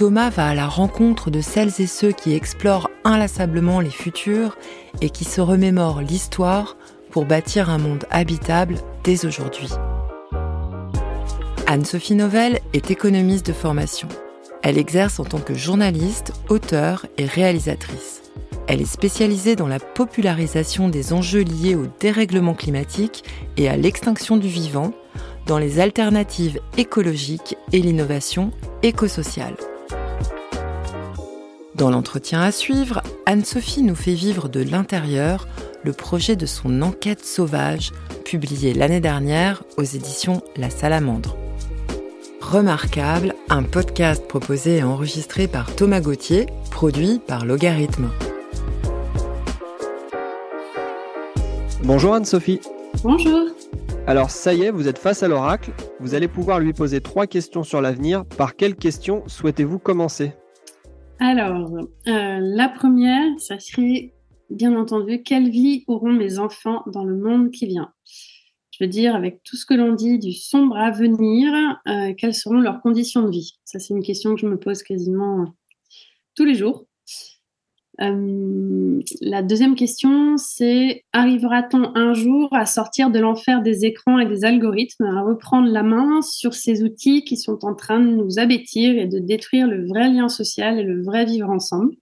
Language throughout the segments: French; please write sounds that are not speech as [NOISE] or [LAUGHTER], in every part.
Thomas va à la rencontre de celles et ceux qui explorent inlassablement les futurs et qui se remémorent l'histoire pour bâtir un monde habitable dès aujourd'hui. Anne-Sophie Novelle est économiste de formation. Elle exerce en tant que journaliste, auteure et réalisatrice. Elle est spécialisée dans la popularisation des enjeux liés au dérèglement climatique et à l'extinction du vivant, dans les alternatives écologiques et l'innovation écosociale. Dans l'entretien à suivre, Anne-Sophie nous fait vivre de l'intérieur le projet de son enquête sauvage, publié l'année dernière aux éditions La Salamandre. Remarquable, un podcast proposé et enregistré par Thomas Gauthier, produit par Logarithme. Bonjour Anne-Sophie. Bonjour. Alors ça y est, vous êtes face à l'oracle. Vous allez pouvoir lui poser trois questions sur l'avenir. Par quelle question souhaitez-vous commencer? Alors, euh, la première, ça serait bien entendu, quelle vie auront mes enfants dans le monde qui vient? Je veux dire, avec tout ce que l'on dit du sombre avenir, euh, quelles seront leurs conditions de vie? Ça, c'est une question que je me pose quasiment tous les jours. Euh, la deuxième question, c'est arrivera-t-on un jour à sortir de l'enfer des écrans et des algorithmes, à reprendre la main sur ces outils qui sont en train de nous abêtir et de détruire le vrai lien social et le vrai vivre ensemble?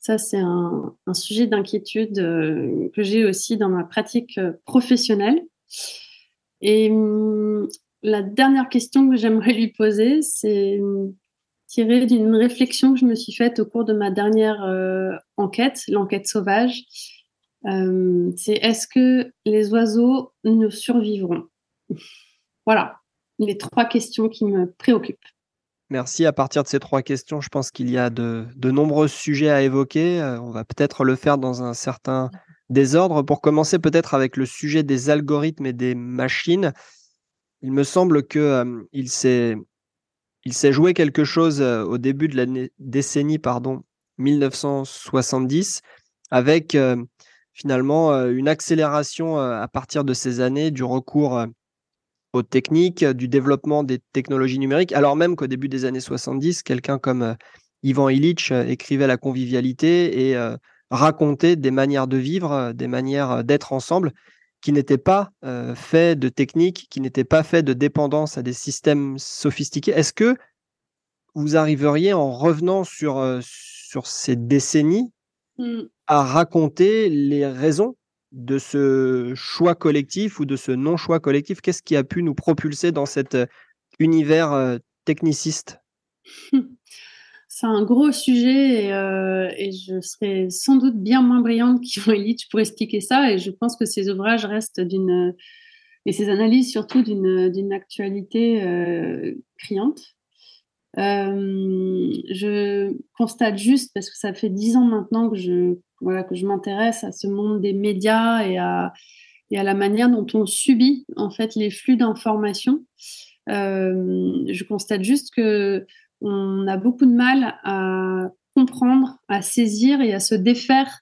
Ça, c'est un, sujet d'inquiétude euh, que j'ai aussi dans ma pratique euh, professionnelle. Et hum, la dernière question que j'aimerais lui poser, c'est tiré d'une réflexion que je me suis faite au cours de ma dernière euh, enquête, l'enquête sauvage. Euh, c'est est-ce que les oiseaux nous survivront? [LAUGHS] Voilà, les trois questions qui me préoccupent. Merci. À partir de ces trois questions, je pense qu'il y a de, de, nombreux sujets à évoquer. Euh, on va peut-être le faire dans un certain désordre. Pour commencer, peut-être avec le sujet des algorithmes et des machines. Il me semble qu'il s'est il s'est joué quelque chose euh, au début de la décennie pardon, 1970 avec euh, finalement euh, une accélération à partir de ces années du recours aux techniques, du développement des technologies numériques, alors même qu'au début des années 70, quelqu'un comme Ivan Illich écrivait la convivialité et racontait des manières de vivre, des manières d'être ensemble qui n'étaient pas euh, faits de techniques, qui n'étaient pas faits de dépendance à des systèmes sophistiqués. Est-ce que vous arriveriez, en revenant sur, euh, sur ces décennies, mmh. à raconter les raisons de ce choix collectif ou de ce non-choix collectif? Qu'est-ce qui a pu nous propulser dans cet euh, univers techniciste? [LAUGHS] c'est un gros sujet euh, et, je serais sans doute bien moins brillante [LAUGHS] qu'Yvan Illich pour expliquer ça. Et je pense que ces ouvrages restent d'une et ces analyses surtout d'une actualité euh, criante. Euh, je constate juste parce que ça fait dix ans maintenant que je voilà que je m'intéresse à ce monde des médias et à et à la manière dont on subit en fait les flux d'informations. je constate juste que on a beaucoup de mal à comprendre, à saisir et à se défaire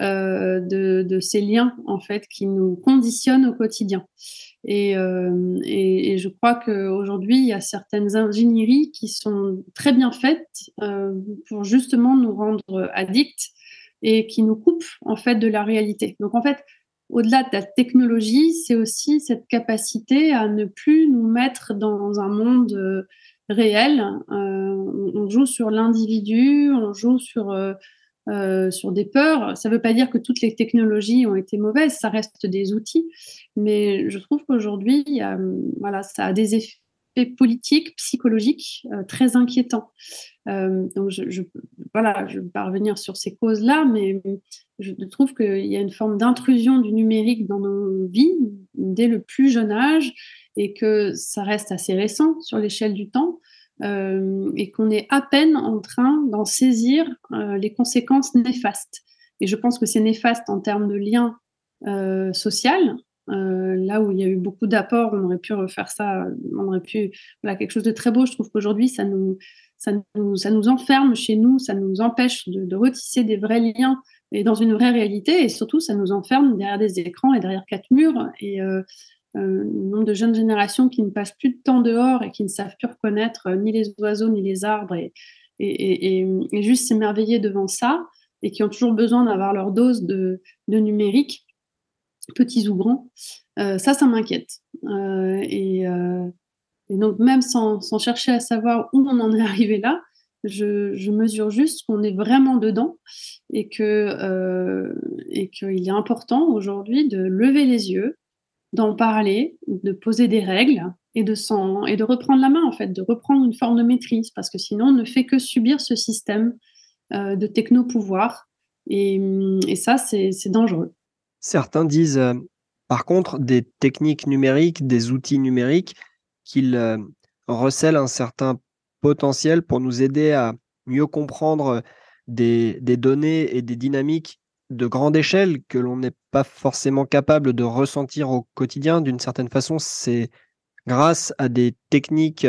euh, de, ces liens en fait qui nous conditionnent au quotidien. Et, euh, je crois qu'aujourd'hui, il y a certaines ingénieries qui sont très bien faites euh, pour justement nous rendre addicts et qui nous coupent en fait de la réalité. Donc en fait, au-delà de la technologie, c'est aussi cette capacité à ne plus nous mettre dans un monde réel. Euh, on joue sur l'individu, on joue sur euh, euh, sur des peurs. Ça ne veut pas dire que toutes les technologies ont été mauvaises, ça reste des outils, mais je trouve qu'aujourd'hui, voilà, ça a des effets politiques, psychologiques très inquiétants. donc, je, voilà, je vais pas revenir sur ces causes-là, mais je trouve qu'il y a une forme d'intrusion du numérique dans nos vies dès le plus jeune âge et que ça reste assez récent sur l'échelle du temps. et qu'on est à peine en train d'en saisir les conséquences néfastes. Et je pense que c'est néfaste en termes de liens social, euh, là où il y a eu beaucoup d'apports, on aurait pu refaire ça, on aurait pu, voilà, quelque chose de très beau. Je trouve qu'aujourd'hui, ça nous, ça nous, ça nous enferme chez nous, ça nous empêche de, de, retisser des vrais liens et dans une vraie réalité, et surtout, ça nous enferme derrière des écrans et derrière quatre murs. Euh, euh, nombre de jeunes générations qui ne passent plus de temps dehors et qui ne savent plus reconnaître euh, ni les oiseaux ni les arbres et, juste s'émerveiller devant ça, et qui ont toujours besoin d'avoir leur dose de, numérique petits ou grands. Euh, ça, ça m'inquiète. Euh, et, donc, même sans, chercher à savoir où on en est [LAUGHS] arrivé là, je, mesure juste qu'on est vraiment dedans et que qu'il est important aujourd'hui de lever les yeux, d'en parler, de poser des règles et de, et de reprendre la main, en fait, de reprendre une forme de maîtrise, parce que sinon, on ne fait que subir ce système euh, de techno-pouvoir. Et, et ça, c'est dangereux. Certains disent, euh, par contre, des techniques numériques, des outils numériques, qu'ils euh, recèlent un certain potentiel pour nous aider à mieux comprendre des, des données et des dynamiques de grande échelle que l'on n'est pas forcément capable de ressentir au quotidien. D'une certaine façon, c'est grâce à des techniques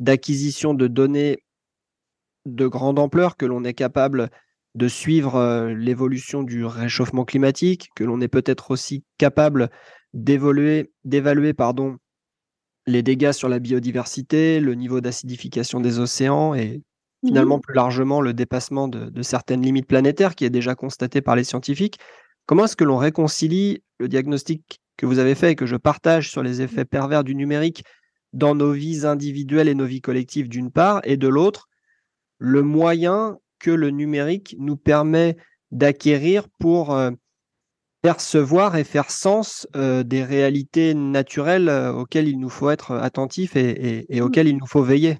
d'acquisition de données de grande ampleur que l'on est capable de suivre euh, l'évolution du réchauffement climatique, que l'on est peut-être aussi capable d'évaluer les dégâts sur la biodiversité, le niveau d'acidification des océans et finalement mmh plus largement le dépassement de, certaines limites planétaires qui est déjà constaté par les scientifiques. Comment est-ce que l'on réconcilie le diagnostic que vous avez fait et que je partage sur les effets pervers du numérique dans nos vies individuelles et nos vies collectives d'une part, et de l'autre, le moyen que le numérique nous permet d'acquérir pour euh, percevoir et faire sens euh, des réalités naturelles euh, auxquelles il nous faut être attentifs et, mmh. auxquelles il nous faut veiller?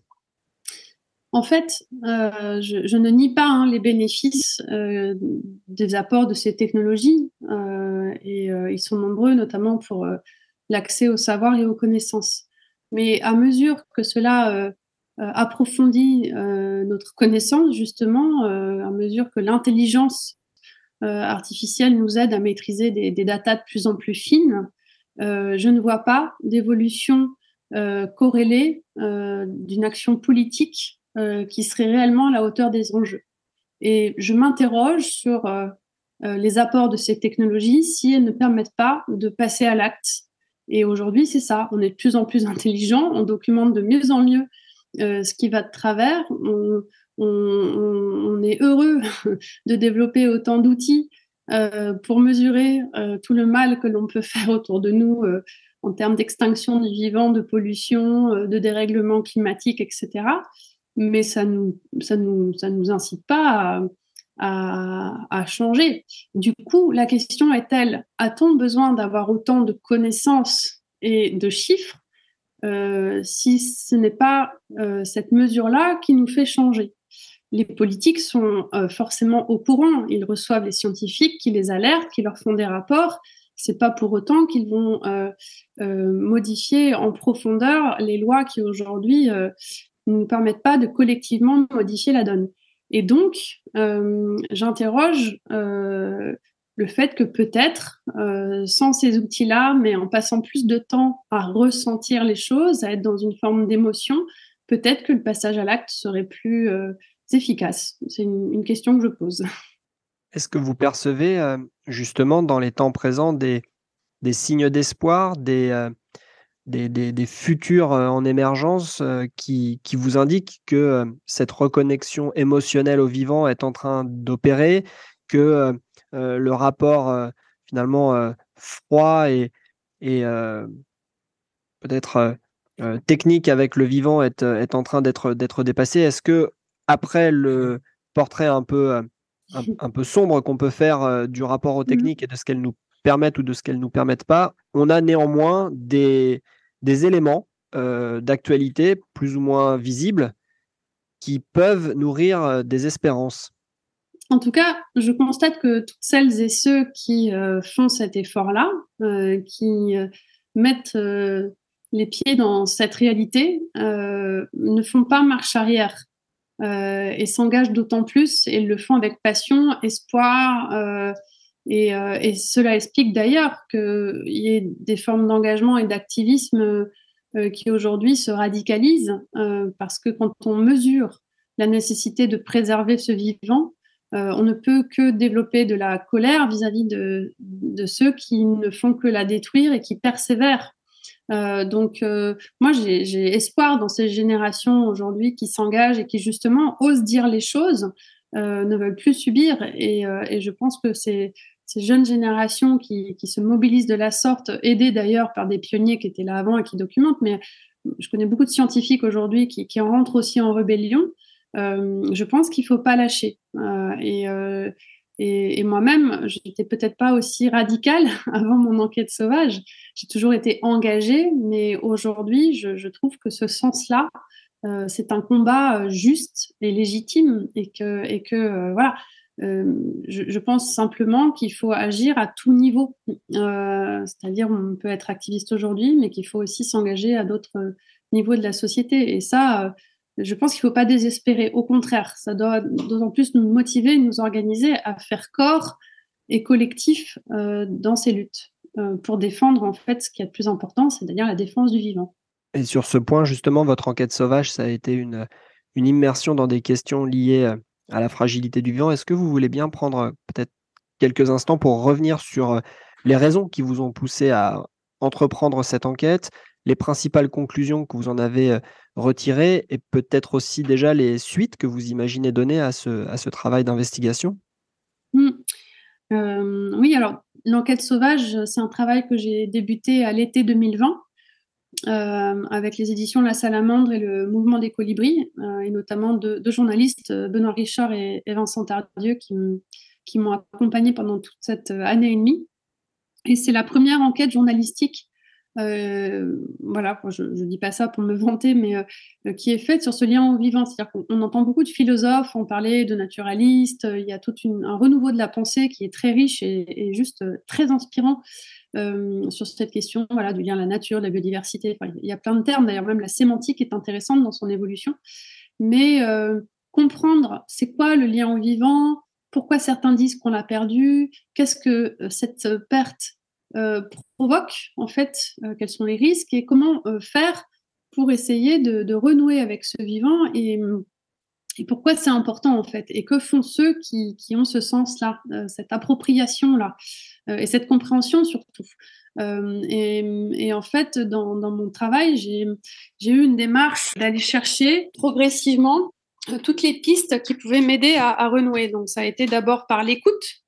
En fait, je, ne nie pas hein, les bénéfices des apports de ces technologies et ils sont nombreux, notamment pour l'accès au savoir et aux connaissances. Mais à mesure que cela euh, approfondit euh, notre connaissance justement euh, à mesure que l'intelligence artificielle nous aide à maîtriser des, des datas de plus en plus fines. je ne vois pas d'évolution corrélée d'une action politique qui serait réellement à la hauteur des enjeux. Et je m'interroge sur les apports de ces technologies si elles ne permettent pas de passer à l'acte. Et aujourd'hui, c'est ça. On est de plus en plus intelligent, on documente de mieux en mieux euh, ce qui va de travers. On, est heureux [LAUGHS] de développer autant d'outils euh, pour mesurer euh, tout le mal que l'on peut faire autour de nous en termes d'extinction du vivant, de pollution, de dérèglement climatique, etc. Mais ça nous, nous, incite pas à, à, changer. Du coup, la question est-elle, a-t-on besoin d'avoir autant de connaissances et de chiffres euh, si ce n'est pas euh, cette mesure-là qui nous fait changer? Les politiques sont euh, forcément au courant, ils reçoivent les scientifiques qui les alertent, qui leur font des rapports. C'est pas pour autant qu'ils vont modifier en profondeur les lois qui aujourd'hui ne nous permettent pas de collectivement modifier la donne. Et donc, j'interroge le fait que peut-être, euh, sans ces outils-là, mais en passant plus de temps à ressentir les choses, à être dans une forme d'émotion, peut-être que le passage à l'acte serait plus euh, efficace. C'est une, question que je pose. [LAUGHS] Est-ce que vous percevez euh, justement dans les temps présents des, des signes d'espoir, des, des, des, futurs en émergence qui, qui, vous indiquent que cette reconnexion émotionnelle au vivant est en train d'opérer, que euh, le rapport euh, finalement euh, froid et, et peut-être technique avec le vivant est, est en train d'être dépassé. Est-ce que après le portrait un peu un, peu sombre qu'on peut faire du rapport aux mmh techniques et de ce qu'elles nous permettent ou de ce qu'elles nous permettent pas, on a néanmoins des, des éléments d'actualité plus ou moins visibles qui peuvent nourrir des espérances. En tout cas, je constate que toutes celles et ceux qui euh, font cet effort-là, euh, qui euh, mettent les pieds dans cette réalité, ne font pas marche arrière et s'engagent d'autant plus et le font avec passion, espoir. Et, et, cela explique d'ailleurs qu'il y ait des formes d'engagement et d'activisme qui aujourd'hui se radicalisent parce que quand on mesure la nécessité de préserver ce vivant, euh, on ne peut que développer de la colère vis-à-vis de, ceux qui ne font que la détruire et qui persévèrent. Euh, donc, euh, moi, j'ai espoir dans ces générations aujourd'hui qui s'engagent et qui justement osent dire les choses, ne veulent plus subir. Et, je pense que ces, jeunes générations qui, se mobilisent de la sorte, aidées d'ailleurs par des pionniers qui étaient là avant et qui documentent, mais je connais beaucoup de scientifiques aujourd'hui qui, qui rentrent aussi en rébellion. Euh, je pense qu'il faut pas lâcher. Euh, euh, et, et, moi-même, j'étais peut-être pas aussi radicale [LAUGHS] avant mon enquête sauvage. J'ai toujours été engagée, mais aujourd'hui, je, trouve que ce sens-là, c'est un combat juste et légitime, et que, et que voilà. Je, pense simplement qu'il faut agir à tout niveau. C'est-à-dire, on peut être activiste aujourd'hui, mais qu'il faut aussi s'engager à d'autres niveaux de la société. Et ça, je pense qu'il ne faut pas désespérer. Au contraire, ça doit d'autant plus nous motiver, nous organiser à faire corps et collectif euh, dans ces luttes euh, pour défendre en fait ce qui est le plus important, c'est-à-dire la défense du vivant. Et sur ce point, justement, votre enquête sauvage, ça a été une, une immersion dans des questions liées euh, à la fragilité du vivant. Est-ce que vous voulez bien prendre peut-être quelques instants pour revenir sur les raisons qui vous ont poussé à entreprendre cette enquête, les principales conclusions que vous en avez euh, retirées et peut-être aussi déjà les suites que vous imaginez donner à ce, travail d'investigation? Mmh. euh, Oui, alors l'enquête sauvage, c'est un travail que j'ai débuté à l'été 2020. Euh, avec les éditions La Salamandre et le Mouvement des Colibris, et notamment deux, journalistes, Benoît Richard et, Vincent Tardieu, qui, m'ont accompagné pendant toute cette année et demie. Et c'est la première enquête journalistique euh, voilà, je ne dis pas ça pour me vanter, mais euh, qui est faite sur ce lien vivant. C'est-à-dire qu'on entend beaucoup de philosophes, on parlait de naturalistes, il y a tout un renouveau de la pensée qui est très riche et, juste euh, très inspirant sur cette question voilà, du lien à la nature, de la biodiversité. il y a plein de termes, d'ailleurs même la sémantique est intéressante dans son évolution. Mais comprendre c'est quoi le lien au vivant, pourquoi certains disent qu'on l'a perdu, qu'est-ce que cette perte euh, provoque, en fait, euh, quels sont les risques et comment euh, faire pour essayer de, renouer avec ce vivant et, pourquoi c'est important en fait et que font ceux qui, ont ce sens-là, cette appropriation-là et cette compréhension surtout. Et, en fait, dans, mon travail, j'ai eu une démarche d'aller chercher progressivement toutes les pistes qui pouvaient m'aider à, renouer. Donc ça a été d'abord par l'écoute,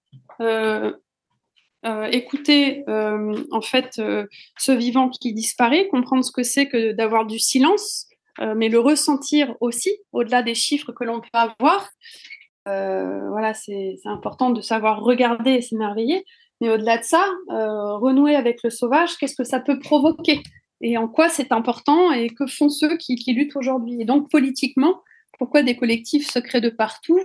euh, écouter euh, en fait euh, ce vivant qui disparaît, comprendre ce que c'est que d'avoir du silence, mais le ressentir aussi au-delà des chiffres que l'on peut avoir. voilà, c'est important de savoir regarder et s'émerveiller. Mais au-delà de ça, renouer avec le sauvage, qu'est-ce que ça peut provoquer? Et en quoi c'est important? Et que font ceux qui, qui luttent aujourd'hui? Et donc politiquement, pourquoi des collectifs se créent de partout?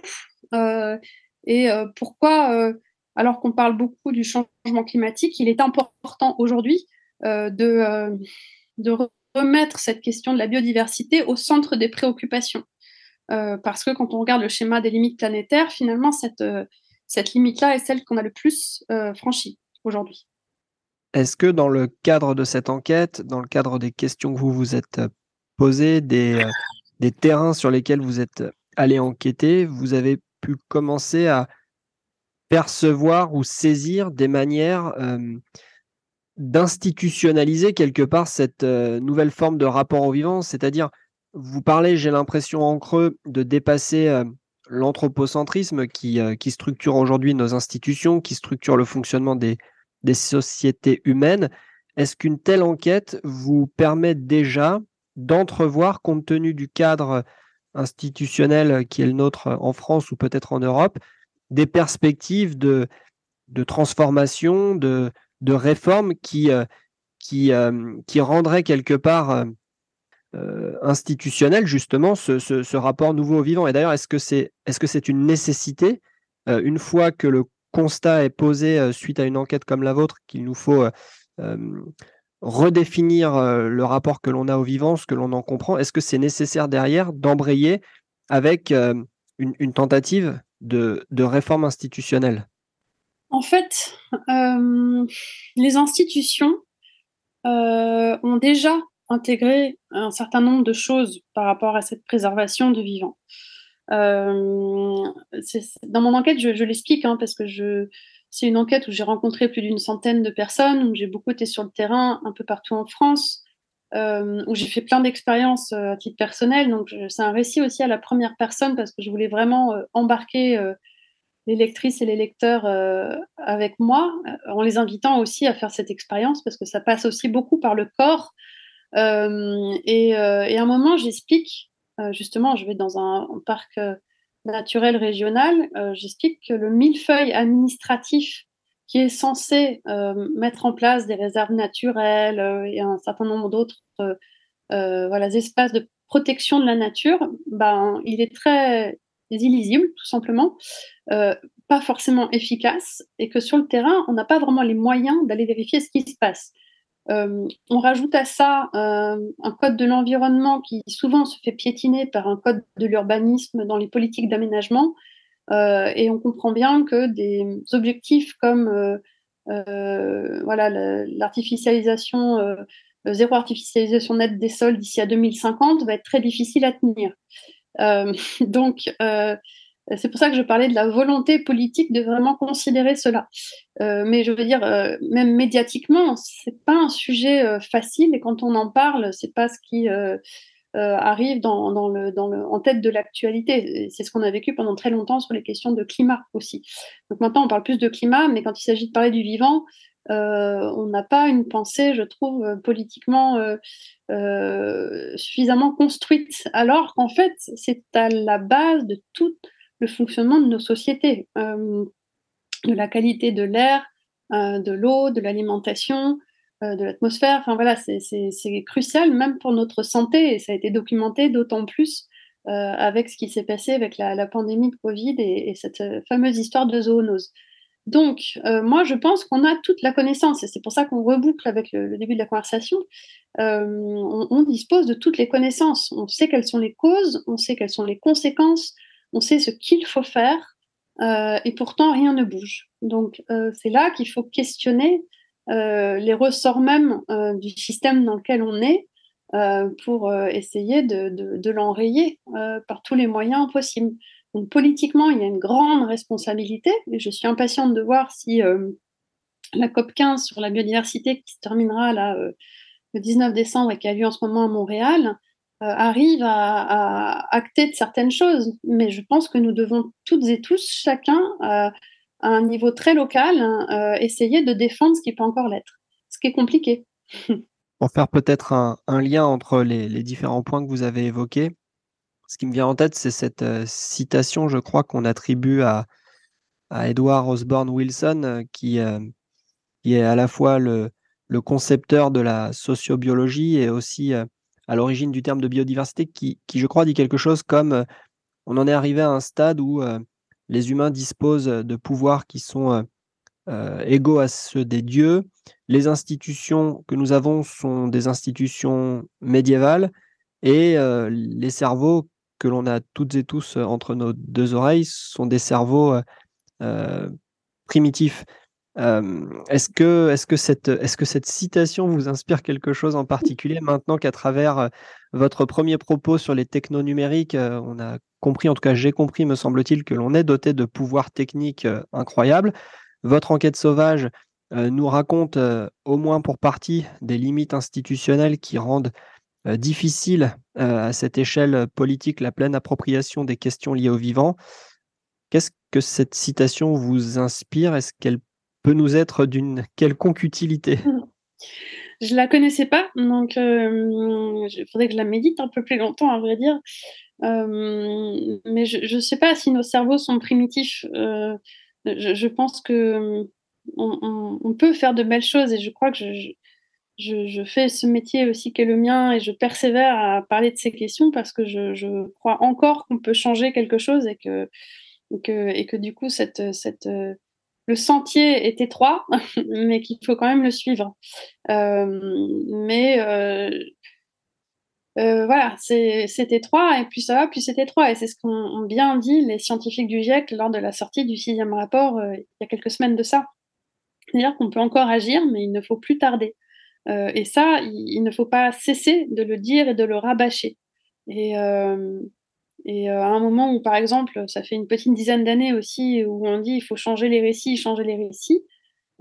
Et pourquoi alors qu'on parle beaucoup du changement climatique, il est important aujourd'hui euh, de, euh, de, remettre cette question de la biodiversité au centre des préoccupations. Euh, parce que quand on regarde le schéma des limites planétaires, finalement, cette, cette limite-là est celle qu'on a le plus franchie aujourd'hui. Est-ce que dans le cadre de cette enquête, dans le cadre des questions que vous vous êtes posées, des, des terrains sur lesquels vous êtes allé enquêter, vous avez pu commencer à percevoir ou saisir des manières d'institutionnaliser quelque part cette nouvelle forme de rapport au vivant, c'est-à-dire, vous parlez, j'ai l'impression en creux, de dépasser l'anthropocentrisme qui, structure aujourd'hui nos institutions, qui structure le fonctionnement des sociétés humaines. Est-ce qu'une telle enquête vous permet déjà d'entrevoir, compte tenu du cadre institutionnel qui est le nôtre en France ou peut-être en Europe, des perspectives de, de transformation, de, de réforme qui, euh, qui, euh, qui rendraient quelque part euh, institutionnel justement ce, ce, rapport nouveau au vivant. Et d'ailleurs, est-ce que c'est est -ce c'est une nécessité, une fois que le constat est posé suite à une enquête comme la vôtre, qu'il nous faut redéfinir le rapport que l'on a au vivant, ce que l'on en comprend? Est-ce que c'est nécessaire derrière d'embrayer avec une, tentative de, réforme institutionnelle En fait, les institutions ont déjà intégré un certain nombre de choses par rapport à cette préservation du vivant. dans mon enquête, je, l'explique hein, parce que je, c'est une enquête où j'ai rencontré plus d'une centaine de personnes, où j'ai beaucoup été sur le terrain un peu partout en France, euh, où j'ai fait plein d'expériences euh, à titre personnel. Donc c'est un récit aussi à la première personne parce que je voulais vraiment euh, embarquer les lectrices et les lecteurs avec moi, en les invitant aussi à faire cette expérience parce que ça passe aussi beaucoup par le corps. Et, à un moment, j'explique, justement, je vais dans un parc naturel régional, j'explique que le millefeuille administratif qui est censé euh, mettre en place des réserves naturelles euh, et un certain nombre d'autres voilà, espaces de protection de la nature, ben, il est très illisible, tout simplement, pas forcément efficace, et que sur le terrain, on n'a pas vraiment les moyens d'aller vérifier ce qui se passe. Euh, on rajoute à ça euh, un code de l'environnement qui souvent se fait piétiner par un code de l'urbanisme dans les politiques d'aménagement. Euh, et on comprend bien que des objectifs comme voilà l'artificialisation, zéro artificialisation nette des sols d'ici à 2050 va être très difficile à tenir. [LAUGHS] donc, c'est pour ça que je parlais de la volonté politique de vraiment considérer cela. Euh, mais je veux dire, euh, même médiatiquement, c'est pas un sujet euh, facile et quand on en parle, c'est pas ce qui arrive dans, le, en tête de l'actualité. C'est ce qu'on a vécu pendant très longtemps sur les questions de climat aussi. Donc maintenant, on parle plus de climat, mais quand il s'agit de parler du vivant, on n'a pas une pensée, je trouve, politiquement suffisamment construite, alors qu'en fait, c'est à la base de toute le fonctionnement de nos sociétés, euh, de la qualité de l'air, euh, de l'eau, de l'alimentation, euh, de l'atmosphère. Enfin voilà, c'est crucial même pour notre santé et ça a été documenté d'autant plus avec ce qui s'est passé avec la, pandémie de Covid et, cette fameuse histoire de zoonose. Donc, moi, je pense qu'on a toute la connaissance, et c'est pour ça qu'on reboucle avec le, début de la conversation. on, dispose de toutes les connaissances. On sait quelles sont les causes, on sait quelles sont les conséquences, on sait ce qu'il faut faire, euh, et pourtant rien ne bouge. Donc euh, c'est là qu'il faut questionner euh, les ressorts même du système dans lequel on est pour essayer de, l'enrayer par tous les moyens possibles. Donc politiquement, il y a une grande responsabilité, et je suis impatiente de voir si la COP 15 sur la biodiversité qui se terminera le 19 décembre et qui a lieu en ce moment à Montréal, euh, arrive à, acter de certaines choses. Mais je pense que nous devons toutes et tous, chacun, euh, un niveau très local, hein, euh, essayer de défendre ce qui peut encore l'être, ce qui est compliqué. [LAUGHS] Pour faire peut-être un, lien entre les, différents points que vous avez évoqués, ce qui me vient en tête, c'est cette citation, je crois, qu'on attribue à, Edward Osborne Wilson, qui, qui, est à la fois le, concepteur de la sociobiologie et aussi à l'origine du terme de biodiversité qui, je crois, dit quelque chose comme euh, on en est arrivé à un stade où euh, les humains disposent de pouvoirs qui sont euh, égaux à ceux des dieux. Les institutions que nous avons sont des institutions médiévales et les cerveaux que l'on a toutes et tous entre nos deux oreilles sont des cerveaux primitifs est-ce que, est que, cette, est que cette citation vous inspire quelque chose en particulier maintenant qu'à travers votre premier propos sur les techno numériques, on a compris, en tout cas j'ai compris, me semble-t-il, que l'on est doté de pouvoirs techniques incroyables. Votre enquête sauvage nous raconte, au moins pour partie, des limites institutionnelles qui rendent difficile à cette échelle politique la pleine appropriation des questions liées au vivant. Qu'est-ce que cette citation vous inspire? Est-ce qu'elle peut nous être d'une quelconque utilité Je la connaissais pas, donc euh, il faudrait que je la médite un peu plus longtemps, à vrai dire. Euh, mais je ne sais pas si nos cerveaux sont primitifs. Euh, je, pense que on, peut faire de belles choses et je crois que je, fais ce métier aussi qui est le mien et je persévère à parler de ces questions parce que je, crois encore qu'on peut changer quelque chose et que, et que, et que du coup, cette, cette, le sentier est étroit, [LAUGHS] mais qu'il faut quand même le suivre. mais voilà, c'est étroit, et puis ça va, puis c'est étroit. Et c'est ce qu'ont bien dit les scientifiques du GIEC lors de la sortie du sixième rapport il y a quelques semaines de ça. C'est-à-dire qu'on peut encore agir, mais il ne faut plus tarder. et ça, il, ne faut pas cesser de le dire et de le rabâcher. Et, et euh, à un moment où, par exemple, ça fait une petite dizaine d'années aussi, où on dit il faut changer les récits, changer les récits,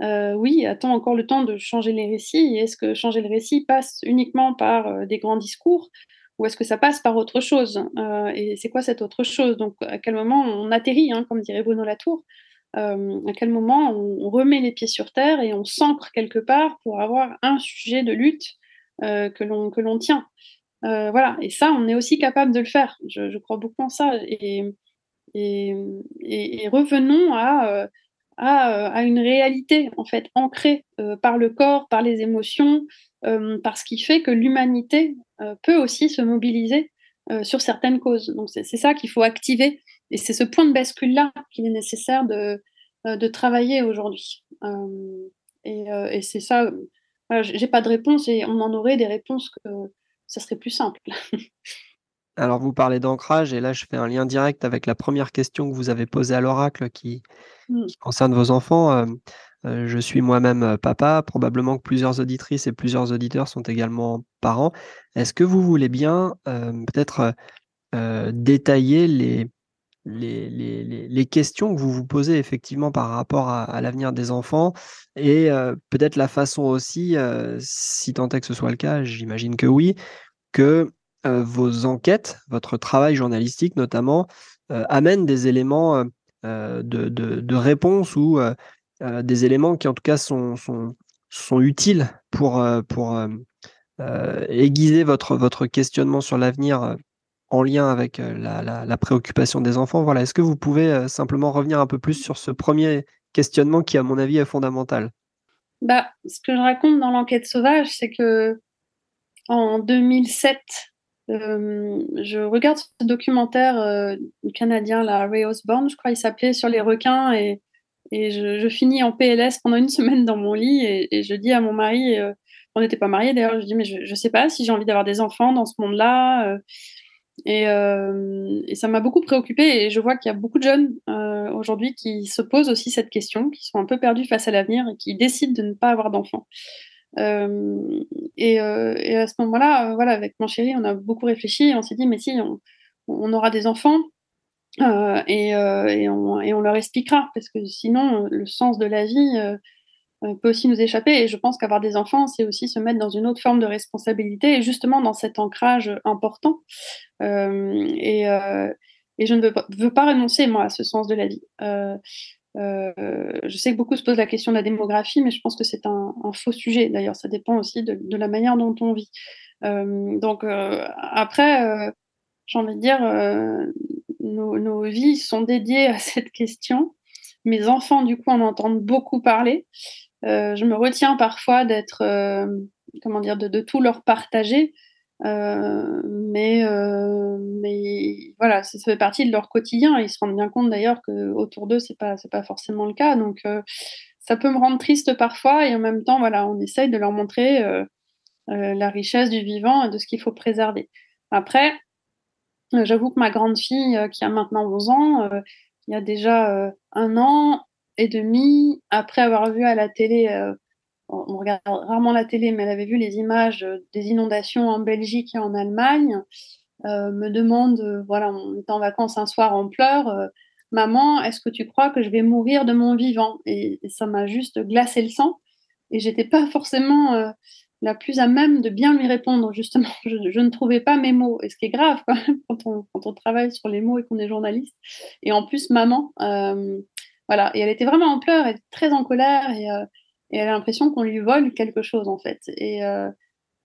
euh, oui, attends encore le temps de changer les récits. Est-ce que changer le récit passe uniquement par euh, des grands discours ou est-ce que ça passe par autre chose Et c'est quoi cette autre chose? Donc, à quel moment on atterrit, hein, comme dirait Bruno Latour À quel moment on, remet les pieds sur terre et on s'ancre quelque part pour avoir un sujet de lutte que l'on tient? Euh, voilà, et ça, on est aussi capable de le faire. Je, crois beaucoup en ça. Et, revenons à, euh, à, une réalité, en fait, ancrée euh, par le corps, par les émotions, par ce qui fait que l'humanité peut aussi se mobiliser sur certaines causes. Donc, c'est ça qu'il faut activer. Et c'est ce point de bascule-là qu'il est nécessaire de, travailler aujourd'hui. et, et c'est ça. J'ai pas de réponse et on en aurait des réponses que ça serait plus simple. Alors, vous parlez d'ancrage, et là, je fais un lien direct avec la première question que vous avez posée à l'oracle qui, mmh. concerne vos enfants. Euh, euh, je suis moi-même euh, papa, probablement que plusieurs auditrices et plusieurs auditeurs sont également parents. Est-ce que vous voulez bien peut-être détailler les, les, les, les, questions que vous vous posez effectivement par rapport à, l'avenir des enfants et peut-être la façon aussi, si tant est que ce soit le cas, j'imagine que oui, que vos enquêtes, votre travail journalistique notamment, amènent des éléments de, de, de, réponse ou des éléments qui en tout cas sont, sont, sont utiles pour, pour aiguiser votre, votre questionnement sur l'avenir en lien avec la, préoccupation des enfants. Voilà, est-ce que vous pouvez simplement revenir un peu plus sur ce premier questionnement qui, à mon avis, est fondamental? Bah, Ce que je raconte dans l'enquête sauvage, c'est que en 2007, je regarde ce documentaire canadien, la Ray Osborne, je crois, il s'appelait Sur les requins, et, et je, finis en PLS pendant une semaine dans mon lit, et, je dis à mon mari, on n'était pas mariés d'ailleurs, je dis, mais je ne sais pas si j'ai envie d'avoir des enfants dans ce monde-là. Euh, et, ça m'a beaucoup préoccupée et je vois qu'il y a beaucoup de jeunes euh, aujourd'hui qui se posent aussi cette question, qui sont un peu perdus face à l'avenir et qui décident de ne pas avoir d'enfants. Euh, et, à ce moment-là, voilà, avec mon chéri, on a beaucoup réfléchi et on s'est dit, mais si, on, aura des enfants et, on, et, on, leur expliquera, parce que sinon, le sens de la vie peut aussi nous échapper. Et je pense qu'avoir des enfants, c'est aussi se mettre dans une autre forme de responsabilité et justement dans cet ancrage important. Euh, et, euh, et, je ne veux pas, renoncer, moi, à ce sens de la vie. Euh, je sais que beaucoup se posent la question de la démographie, mais je pense que c'est un, faux sujet. D'ailleurs, ça dépend aussi de, la manière dont on vit. donc après, j'ai envie de dire, nos, vies sont dédiées à cette question. Mes enfants, du coup, en entendent beaucoup parler. Euh, je me retiens parfois d'être, euh, comment dire, de, tout leur partager. Euh, mais, mais voilà, ça, fait partie de leur quotidien. Ils se rendent bien compte d'ailleurs que autour d'eux, c'est pas, pas forcément le cas. Donc, ça peut me rendre triste parfois. Et en même temps, voilà, on essaye de leur montrer la richesse du vivant et de ce qu'il faut préserver. Après, j'avoue que ma grande fille, qui a maintenant 11 ans, il y a déjà un an, et demi après avoir vu à la télé, euh, on regarde rarement la télé, mais elle avait vu les images euh, des inondations en Belgique et en Allemagne, euh, me demande, voilà, on est en vacances un soir en pleurs, maman, est-ce que tu crois que je vais mourir de mon vivant? Et, ça m'a juste glacé le sang. Et j'étais pas forcément la plus à même de bien lui répondre, justement. [LAUGHS] Je, ne trouvais pas mes mots. Et ce qui est grave [LAUGHS] quand, on, quand, on, travaille sur les mots et qu'on est journaliste. Et en plus, maman, voilà. Et elle était vraiment en pleurs, elle était très en colère et, euh, et elle a l'impression qu'on lui vole quelque chose en fait. Et, euh,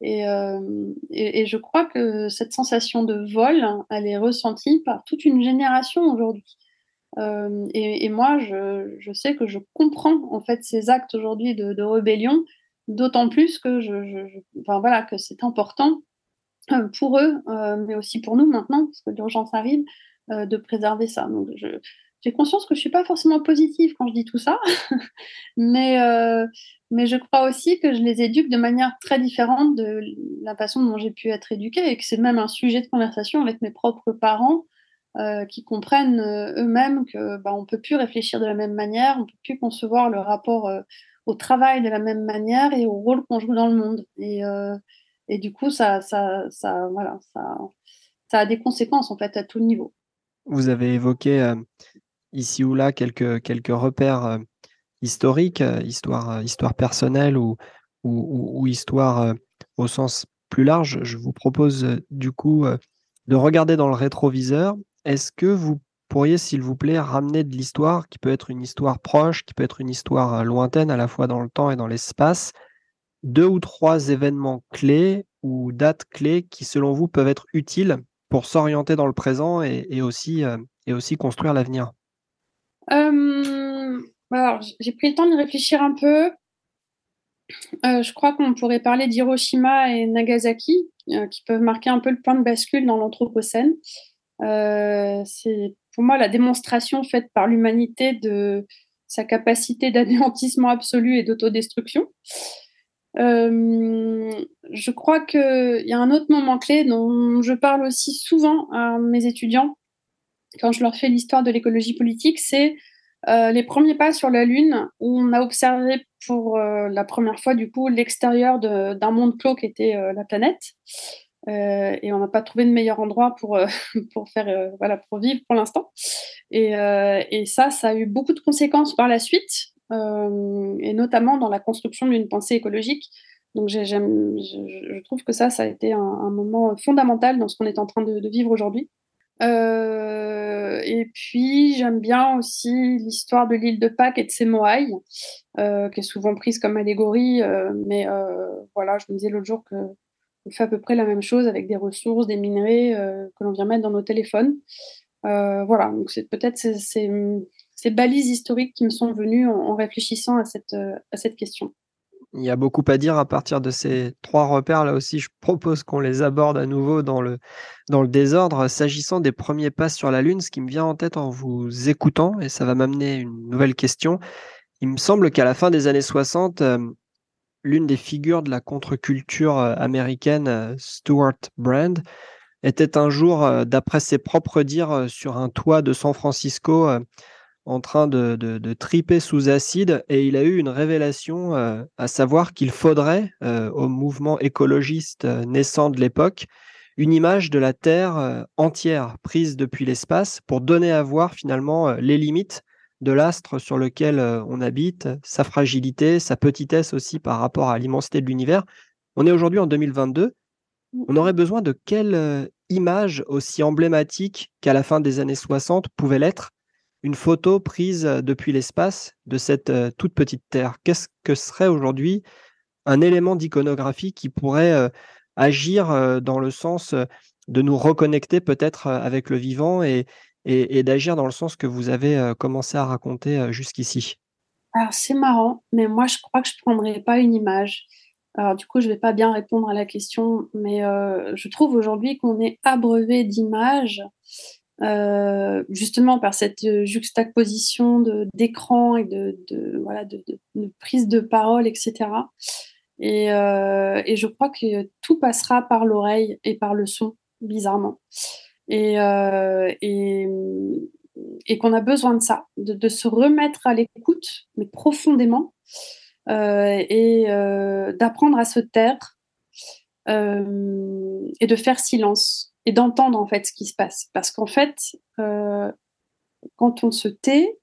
euh, et, et, je crois que cette sensation de vol, elle est ressentie par toute une génération aujourd'hui. Et, moi, je, je, sais que je comprends en fait ces actes aujourd'hui de, rébellion, d'autant plus que c'est important pour eux, mais aussi pour nous maintenant, parce que l'urgence arrive, de préserver ça. Donc j'ai conscience que je suis pas forcément positive quand je dis tout ça, [LAUGHS] mais, euh, je crois aussi que je les éduque de manière très différente de la façon dont j'ai pu être éduquée et que c'est même un sujet de conversation avec mes propres parents euh, qui comprennent euh, eux-mêmes que bah, on peut plus réfléchir de la même manière, on peut plus concevoir le rapport au travail de la même manière et au rôle qu'on joue dans le monde. Et, et du coup, ça, ça, ça, voilà, ça, ça a des conséquences en fait à tout niveau. Vous avez évoqué ici ou là quelques, quelques repères euh, historiques, euh, histoire, euh, histoire personnelle ou, ou, histoire au sens plus large. Je vous propose du coup de regarder dans le rétroviseur. Est-ce que vous pourriez, s'il vous plaît, ramener de l'histoire qui peut être une histoire proche, qui peut être une histoire lointaine à la fois dans le temps et dans l'espace, deux ou trois événements clés ou dates clés qui, selon vous, peuvent être utiles pour s'orienter dans le présent et, aussi, et aussi construire l'avenir euh, alors, j'ai pris le temps de réfléchir un peu. Euh, je crois qu'on pourrait parler d'Hiroshima et Nagasaki, euh, qui peuvent marquer un peu le point de bascule dans l'Anthropocène. c'est pour moi la démonstration faite par l'humanité de sa capacité d'anéantissement absolu et d'autodestruction. je crois qu'il y a un autre moment clé dont je parle aussi souvent à mes étudiants, quand je leur fais l'histoire de l'écologie politique, c'est euh, les premiers pas sur la Lune, où on a observé pour euh, la première fois du coup l'extérieur d'un monde clos qui était euh, la planète. Et on n'a pas trouvé de meilleur endroit pour, [LAUGHS] pour faire voilà pour vivre pour l'instant. Et, et, ça, ça a eu beaucoup de conséquences par la suite, et notamment dans la construction d'une pensée écologique. Donc je, trouve que ça, ça a été un, moment fondamental dans ce qu'on est en train de, vivre aujourd'hui. Euh, et puis j'aime bien aussi l'histoire de l'île de Pâques et de ses moailles, euh, qui est souvent prise comme allégorie, euh, mais voilà, je me disais l'autre jour que on fait à peu près la même chose avec des ressources, des minerais que l'on vient mettre dans nos téléphones. voilà, donc c'est peut-être ces, balises historiques qui me sont venues en, réfléchissant à cette, à cette question. Il y a beaucoup à dire à partir de ces trois repères. Là aussi, je propose qu'on les aborde à nouveau dans le, dans le désordre. S'agissant des premiers pas sur la Lune, ce qui me vient en tête en vous écoutant, et ça va m'amener une nouvelle question, il me semble qu'à la fin des années 60, euh, l'une des figures de la contre-culture euh, américaine, euh, Stuart Brand, était un jour, d'après ses propres dires, sur un toit de San Francisco en train de, triper sous acide et il a eu une révélation, euh, à savoir qu'il faudrait euh, au mouvement écologiste euh, naissant de l'époque une image de la Terre entière prise depuis l'espace pour donner à voir finalement les limites de l'astre sur lequel on habite, sa fragilité, sa petitesse aussi par rapport à l'immensité de l'univers. On est aujourd'hui en 2022. On aurait besoin de quelle image aussi emblématique qu'à la fin des années 60 pouvait l'être une photo prise depuis l'espace de cette toute petite Terre? Qu'est-ce que serait aujourd'hui un élément d'iconographie qui pourrait agir dans le sens de nous reconnecter peut-être avec le vivant et, et, d'agir dans le sens que vous avez commencé à raconter jusqu'ici? Alors c'est marrant, mais moi je crois que je ne prendrais pas une image. Alors du coup, je ne vais pas bien répondre à la question, mais je trouve aujourd'hui qu'on est abreuvé d'images euh, justement par cette euh, juxtaposition d'écran et de, voilà, de, prise de parole, etc. Et, euh, et, je crois que tout passera par l'oreille et par le son, bizarrement. Et, euh, et, qu'on a besoin de ça, de, se remettre à l'écoute, mais profondément, euh, et d'apprendre à se taire et de faire silence et d'entendre en fait ce qui se passe. Parce qu'en fait, euh, quand on se tait,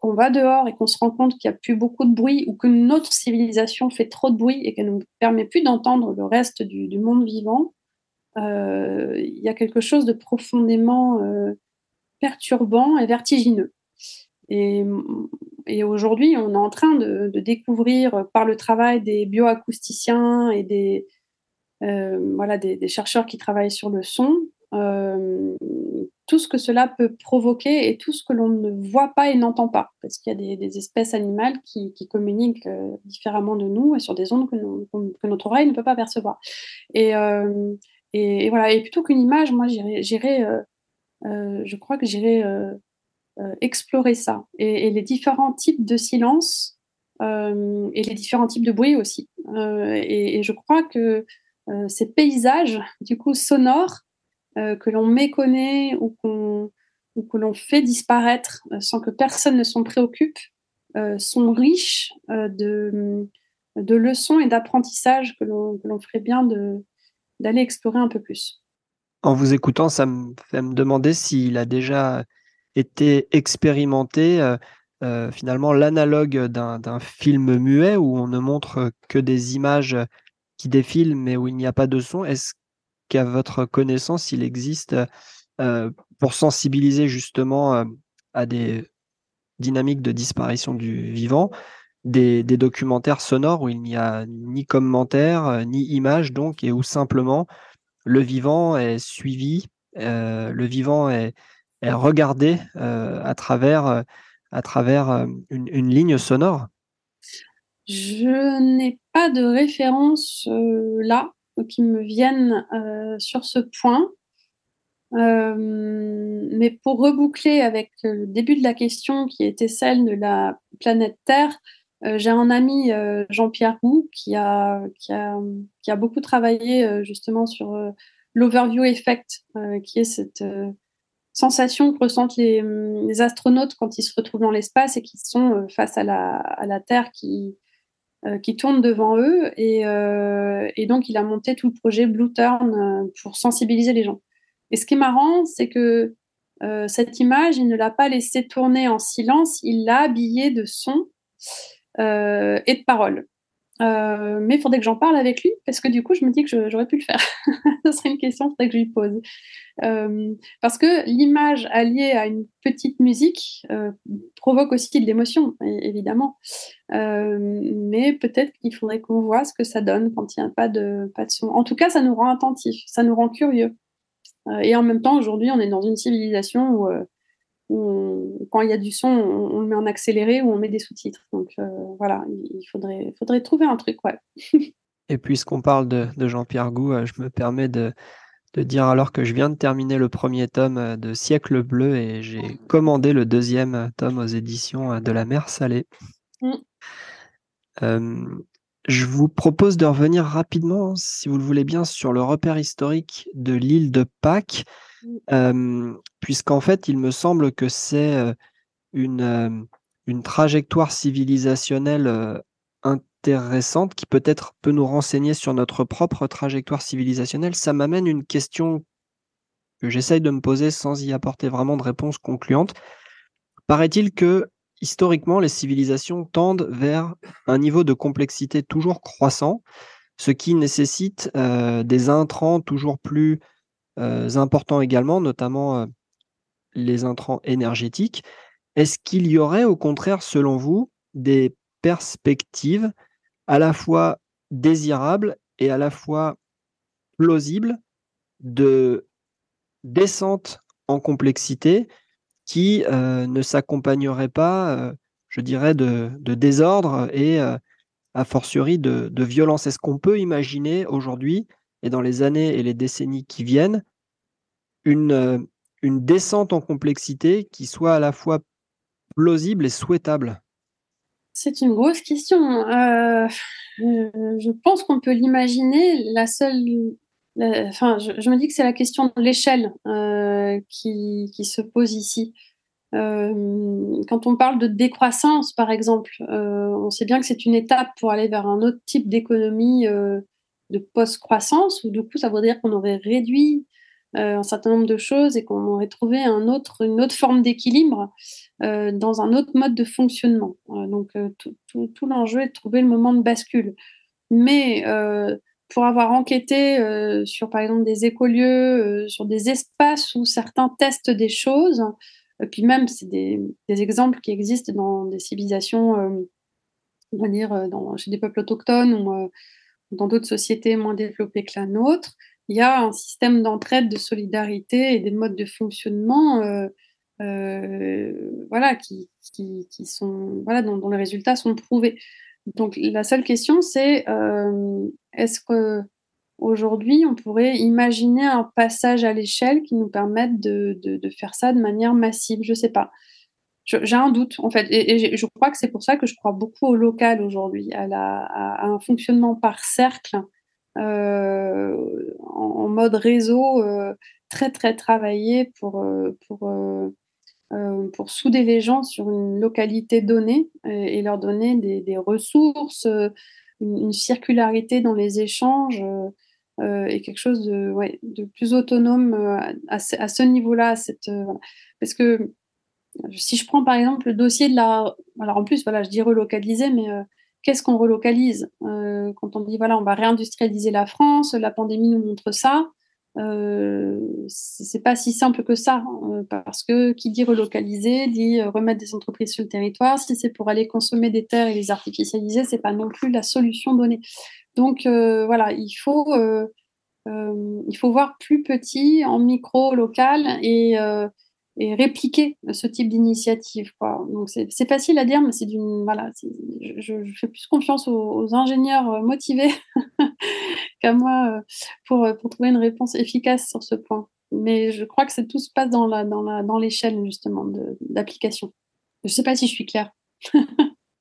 qu'on va dehors et qu'on se rend compte qu'il n'y a plus beaucoup de bruit ou que notre civilisation fait trop de bruit et qu'elle ne nous permet plus d'entendre le reste du, monde vivant, euh, il y a quelque chose de profondément euh, perturbant et vertigineux. Et, aujourd'hui, on est en train de, découvrir par le travail des bioacousticiens et des, euh, voilà, des, chercheurs qui travaillent sur le son, euh, tout ce que cela peut provoquer et tout ce que l'on ne voit pas et n'entend pas, parce qu'il y a des, espèces animales qui, communiquent euh, différemment de nous et sur des ondes que, notre oreille ne peut pas percevoir. Et, et, voilà, et plutôt qu'une image, moi, j'irais, je crois que j'irais explorer ça et, les différents types de silence et les différents types de bruit aussi. Et, je crois que ces paysages, du coup, sonores, que l'on méconnaît ou qu'on ou que l'on fait disparaître sans que personne ne s'en préoccupe, sont riches de, de leçons et d'apprentissage que l'on ferait bien d'aller explorer un peu plus. En vous écoutant, ça me fait me demander s'il a déjà été expérimenté euh, euh, finalement l'analogue d'un film muet où on ne montre que des images qui défilent mais où il n'y a pas de son. Est-ce qu'à votre connaissance, il existe euh, pour sensibiliser justement à des dynamiques de disparition du vivant, des, documentaires sonores où il n'y a ni commentaire, ni image donc, et où simplement le vivant est suivi, euh, le vivant est, regardé euh, à travers, euh, une, ligne sonore Je n'ai pas de référence là qui me viennent sur ce point. mais pour reboucler avec le début de la question qui était celle de la planète Terre, j'ai un ami, Jean-Pierre Roux, qui a, qui, a, qui a beaucoup travaillé justement sur l'overview effect, qui est cette sensation que ressentent les, astronautes quand ils se retrouvent dans l'espace et qui sont face à la, à la Terre qui, qui tourne devant eux. Et, et, donc, il a monté tout le projet Blue Turn pour sensibiliser les gens. Et ce qui est marrant, c'est que cette image, il ne l'a pas laissée tourner en silence, il l'a habillée de sons euh, et de paroles. Euh, mais il faudrait que j'en parle avec lui parce que du coup, je me dis que j'aurais pu le faire. [LAUGHS] Ce serait une question que je lui pose. Euh, parce que l'image alliée à une petite musique provoque aussi de l'émotion, évidemment. mais peut-être qu'il faudrait qu'on voit ce que ça donne quand il n'y a pas de, pas de son. En tout cas, ça nous rend attentifs, ça nous rend curieux. et en même temps, aujourd'hui, on est dans une civilisation où quand il y a du son, on, le met en accéléré ou on met des sous-titres. Donc euh, voilà, il faudrait, faudrait trouver un truc, ouais. [LAUGHS] Et puisqu'on parle de, Jean-Pierre Gou, euh, je me permets de, dire alors que je viens de terminer le premier tome euh, de Siècle Bleu et j'ai commandé le deuxième tome aux éditions de La Mer Salée. Mm. je vous propose de revenir rapidement, si vous le voulez bien, sur le repère historique de l'île de Pâques puisqu'en fait, il me semble que c'est une, une trajectoire civilisationnelle intéressante qui peut-être peut nous renseigner sur notre propre trajectoire civilisationnelle. Ça m'amène une question que j'essaye de me poser sans y apporter vraiment de réponse concluante. Paraît-il que historiquement, les civilisations tendent vers un niveau de complexité toujours croissant, ce qui nécessite des intrants toujours plus importants également, notamment euh, les intrants énergétiques. Est-ce qu'il y aurait au contraire, selon vous, des perspectives à la fois désirables et à la fois plausibles de descente en complexité qui euh, ne s'accompagnerait pas, je dirais, de, désordre et a fortiori de, de violence. Est-ce qu'on peut imaginer aujourd'hui et dans les années et les décennies qui viennent, une, euh, une descente en complexité qui soit à la fois plausible et souhaitable C'est une grosse question. Euh, euh, je pense qu'on peut l'imaginer. La seule, enfin, je, me dis que c'est la question de l'échelle qui, se pose ici. quand on parle de décroissance, par exemple, on sait bien que c'est une étape pour aller vers un autre type d'économie de post-croissance, où du coup, ça voudrait dire qu'on aurait réduit euh, un certain nombre de choses et qu'on aurait trouvé un autre, une autre forme d'équilibre euh, dans un autre mode de fonctionnement. Euh, donc, tout, tout, l'enjeu est de trouver le moment de bascule. Mais pour avoir enquêté sur, par exemple, des écolieux, sur des espaces où certains testent des choses, puis même, c'est des, exemples qui existent dans des civilisations, on va dire, chez des peuples autochtones dans d'autres sociétés moins développées que la nôtre, il y a un système d'entraide, de solidarité et des modes de fonctionnement euh, euh, voilà, qui, sont, voilà, dont, les résultats sont prouvés. Donc la seule question, c'est euh, est-ce que aujourd'hui on pourrait imaginer un passage à l'échelle qui nous permette de, de, faire ça de manière massive? Je ne sais pas. J'ai un doute en fait, et, je crois que c'est pour ça que je crois beaucoup au local aujourd'hui, à, un fonctionnement par cercle, euh, en, mode réseau euh, très très travaillé pour pour pour souder les gens sur une localité donnée et, leur donner des, ressources, une, circularité dans les échanges. et quelque chose de, ouais, de plus autonome à, ce, niveau-là. Cette, parce que si je prends par exemple le dossier de la. Alors en plus, voilà, je dis relocaliser, mais euh, qu'est-ce qu'on relocalise? Euh, Quand on dit, voilà, on va réindustrialiser la France, la pandémie nous montre ça. Euh, c'est pas si simple que ça, hein, parce que qui dit relocaliser dit remettre des entreprises sur le territoire. Si c'est pour aller consommer des terres et les artificialiser, c'est pas non plus la solution donnée. Donc voilà, il faut il faut voir plus petit, en micro, local et et répliquer ce type d'initiative. Donc c'est facile à dire, mais c'est d'une voilà, je, fais plus confiance aux, ingénieurs euh, motivés [LAUGHS] qu'à moi euh, pour, euh, pour trouver une réponse efficace sur ce point. Mais je crois que tout se passe dans la dans la dans l'échelle justement d'application. Je ne sais pas si je suis claire.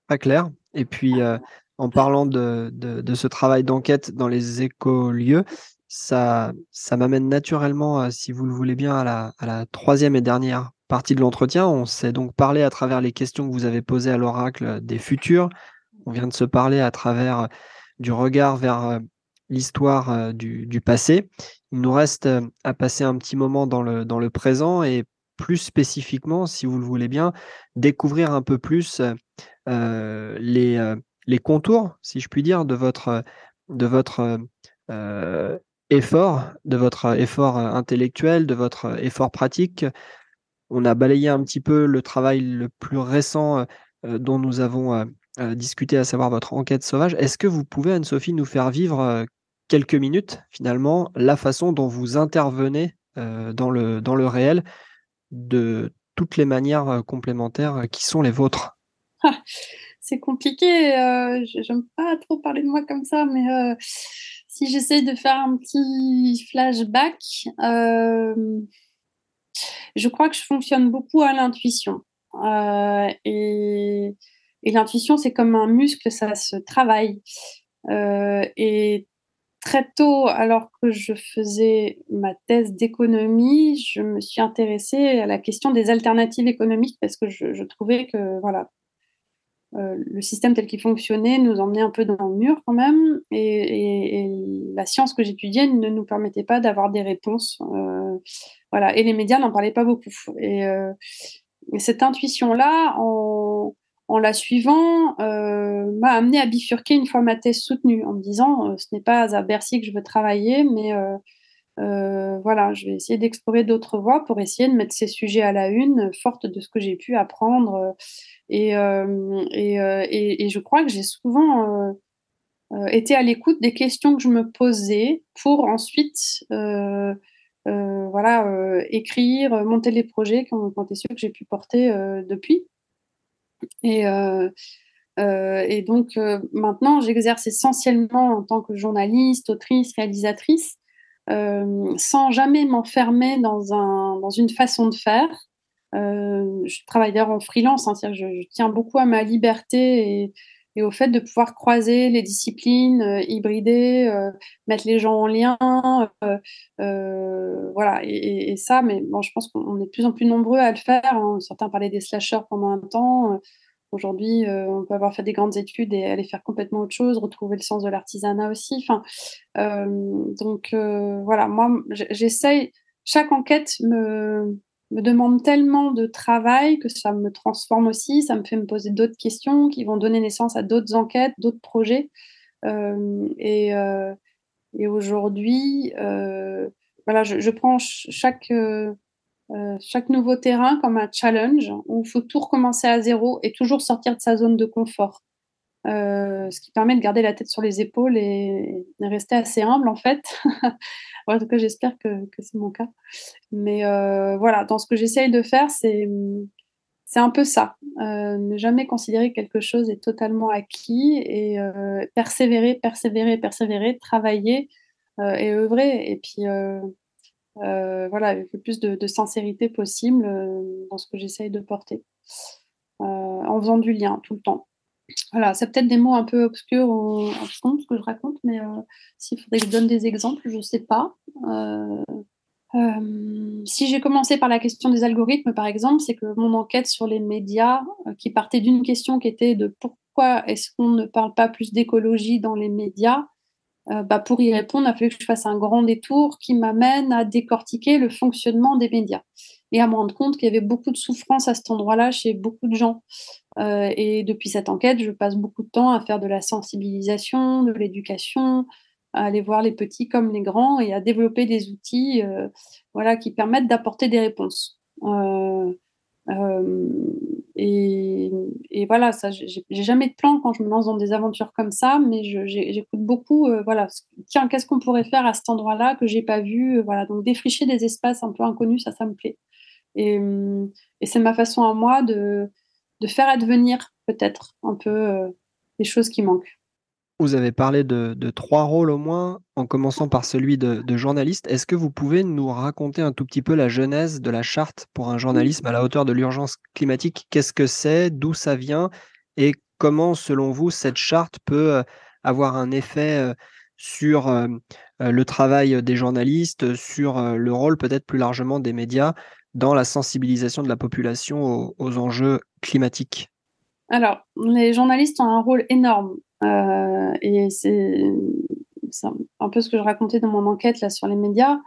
pas clair. Et puis en parlant de, de, de ce travail d'enquête dans les écolieux, ça, ça m'amène naturellement, si vous le voulez bien, à la, troisième et dernière partie de l'entretien. On s'est donc parlé à travers les questions que vous avez posées à l'oracle des futurs. On vient de se parler à travers du regard vers l'histoire du, du, passé. Il nous reste à passer un petit moment dans le, dans le présent et plus spécifiquement, si vous le voulez bien, découvrir un peu plus euh, les, les contours, si je puis dire, de votre, de votre euh, effort, de votre effort euh, intellectuel, de votre euh, effort pratique. On a balayé un petit peu le travail le plus récent euh, dont nous avons discuté, à savoir votre enquête sauvage. Est-ce que vous pouvez, Anne-Sophie, nous faire vivre quelques minutes, finalement, la façon dont vous intervenez dans, le, dans le réel de toutes les manières complémentaires qui sont les vôtres? Ah, C'est compliqué. J'aime pas trop parler de moi comme ça, mais si j'essaie de faire un petit flashback, euh, je crois que je fonctionne beaucoup à l'intuition. Euh, et, l'intuition, c'est comme un muscle, ça se travaille. Euh, et très tôt, alors que je faisais ma thèse d'économie, je me suis intéressée à la question des alternatives économiques parce que je, je trouvais que voilà, euh, le système tel qu'il fonctionnait nous emmenait un peu dans le mur quand même, et, la science que j'étudiais ne nous permettait pas d'avoir des réponses. Euh, voilà, et les médias n'en parlaient pas beaucoup. Et, euh, cette intuition-là, en, la suivant, m'a amené à bifurquer une fois ma thèse soutenue, en me disant ce n'est pas à Bercy que je veux travailler, mais voilà, je vais essayer d'explorer d'autres voies pour essayer de mettre ces sujets à la une, forte de ce que j'ai pu apprendre euh, euh, et, et, je crois que j'ai souvent euh, été à l'écoute des questions que je me posais pour ensuite voilà, écrire, monter les projets quand, quand ceux que j'ai pu porter depuis. Et, et donc maintenant, j'exerce essentiellement en tant que journaliste, autrice, réalisatrice, sans jamais m'enfermer dans, un, dans une façon de faire. Euh, je travaille d'ailleurs en freelance, hein, je, tiens beaucoup à ma liberté et, au fait de pouvoir croiser les disciplines, euh, hybrider, euh, mettre les gens en lien, voilà. Et, ça, mais bon, je pense qu'on est de plus en plus nombreux à le faire. Hein. Certains parlaient des slashers pendant un temps. Aujourd'hui, on peut avoir fait des grandes études et aller faire complètement autre chose, retrouver le sens de l'artisanat aussi. Enfin, donc voilà, moi, j'essaye. Chaque enquête me demande tellement de travail que ça me transforme aussi, ça me fait me poser d'autres questions qui vont donner naissance à d'autres enquêtes, d'autres projets. Euh, et, euh, aujourd'hui, euh, voilà, je, prends chaque, euh, chaque nouveau terrain comme un challenge où il faut tout recommencer à zéro et toujours sortir de sa zone de confort. ce qui permet de garder la tête sur les épaules et, rester assez humble en fait [LAUGHS] en tout cas, j'espère que, c'est mon cas. Mais euh, voilà, dans ce que j'essaye de faire, c'est c'est un peu ça. Euh, ne jamais considérer que quelque chose est totalement acquis et euh, persévérer, persévérer, persévérer, travailler et œuvrer. Et puis, voilà, avec le plus de, sincérité possible dans ce que j'essaye de porter, en faisant du lien tout le temps. Voilà, c'est peut-être des mots un peu obscurs ou abscons, ce que je raconte, mais s'il faudrait que je donne des exemples, je ne sais pas. si j'ai commencé par la question des algorithmes, par exemple, c'est que mon enquête sur les médias, qui partait d'une question qui était de pourquoi est-ce qu'on ne parle pas plus d'écologie dans les médias, euh, bah, pour y répondre, il a fallu que je fasse un grand détour qui m'amène à décortiquer le fonctionnement des médias et à me rendre compte qu'il y avait beaucoup de souffrance à cet endroit-là chez beaucoup de gens. Euh, et depuis cette enquête, je passe beaucoup de temps à faire de la sensibilisation, de l'éducation, à aller voir les petits comme les grands et à développer des outils euh, voilà, qui permettent d'apporter des réponses. Et, et, voilà, ça, j'ai jamais de plan quand je me lance dans des aventures comme ça, mais j'écoute beaucoup. Euh, voilà, tiens, qu'est-ce qu'on pourrait faire à cet endroit-là que j'ai pas vu euh, Voilà, donc défricher des espaces un peu inconnus, ça, ça me plaît. Et, c'est ma façon à moi de, de faire advenir peut-être un peu euh, les choses qui manquent. Vous avez parlé de, trois rôles au moins, en commençant par celui de, journaliste. Est-ce que vous pouvez nous raconter un tout petit peu la genèse de la charte pour un journalisme à la hauteur de l'urgence climatique? Qu'est-ce que c'est? D'où ça vient? Et comment, selon vous, cette charte peut euh, avoir un effet euh, sur euh, le travail des journalistes, sur le rôle peut-être plus largement des médias dans la sensibilisation de la population aux enjeux climatiques? Alors, les journalistes ont un rôle énorme euh, et c'est un peu ce que je racontais dans mon enquête là sur les médias.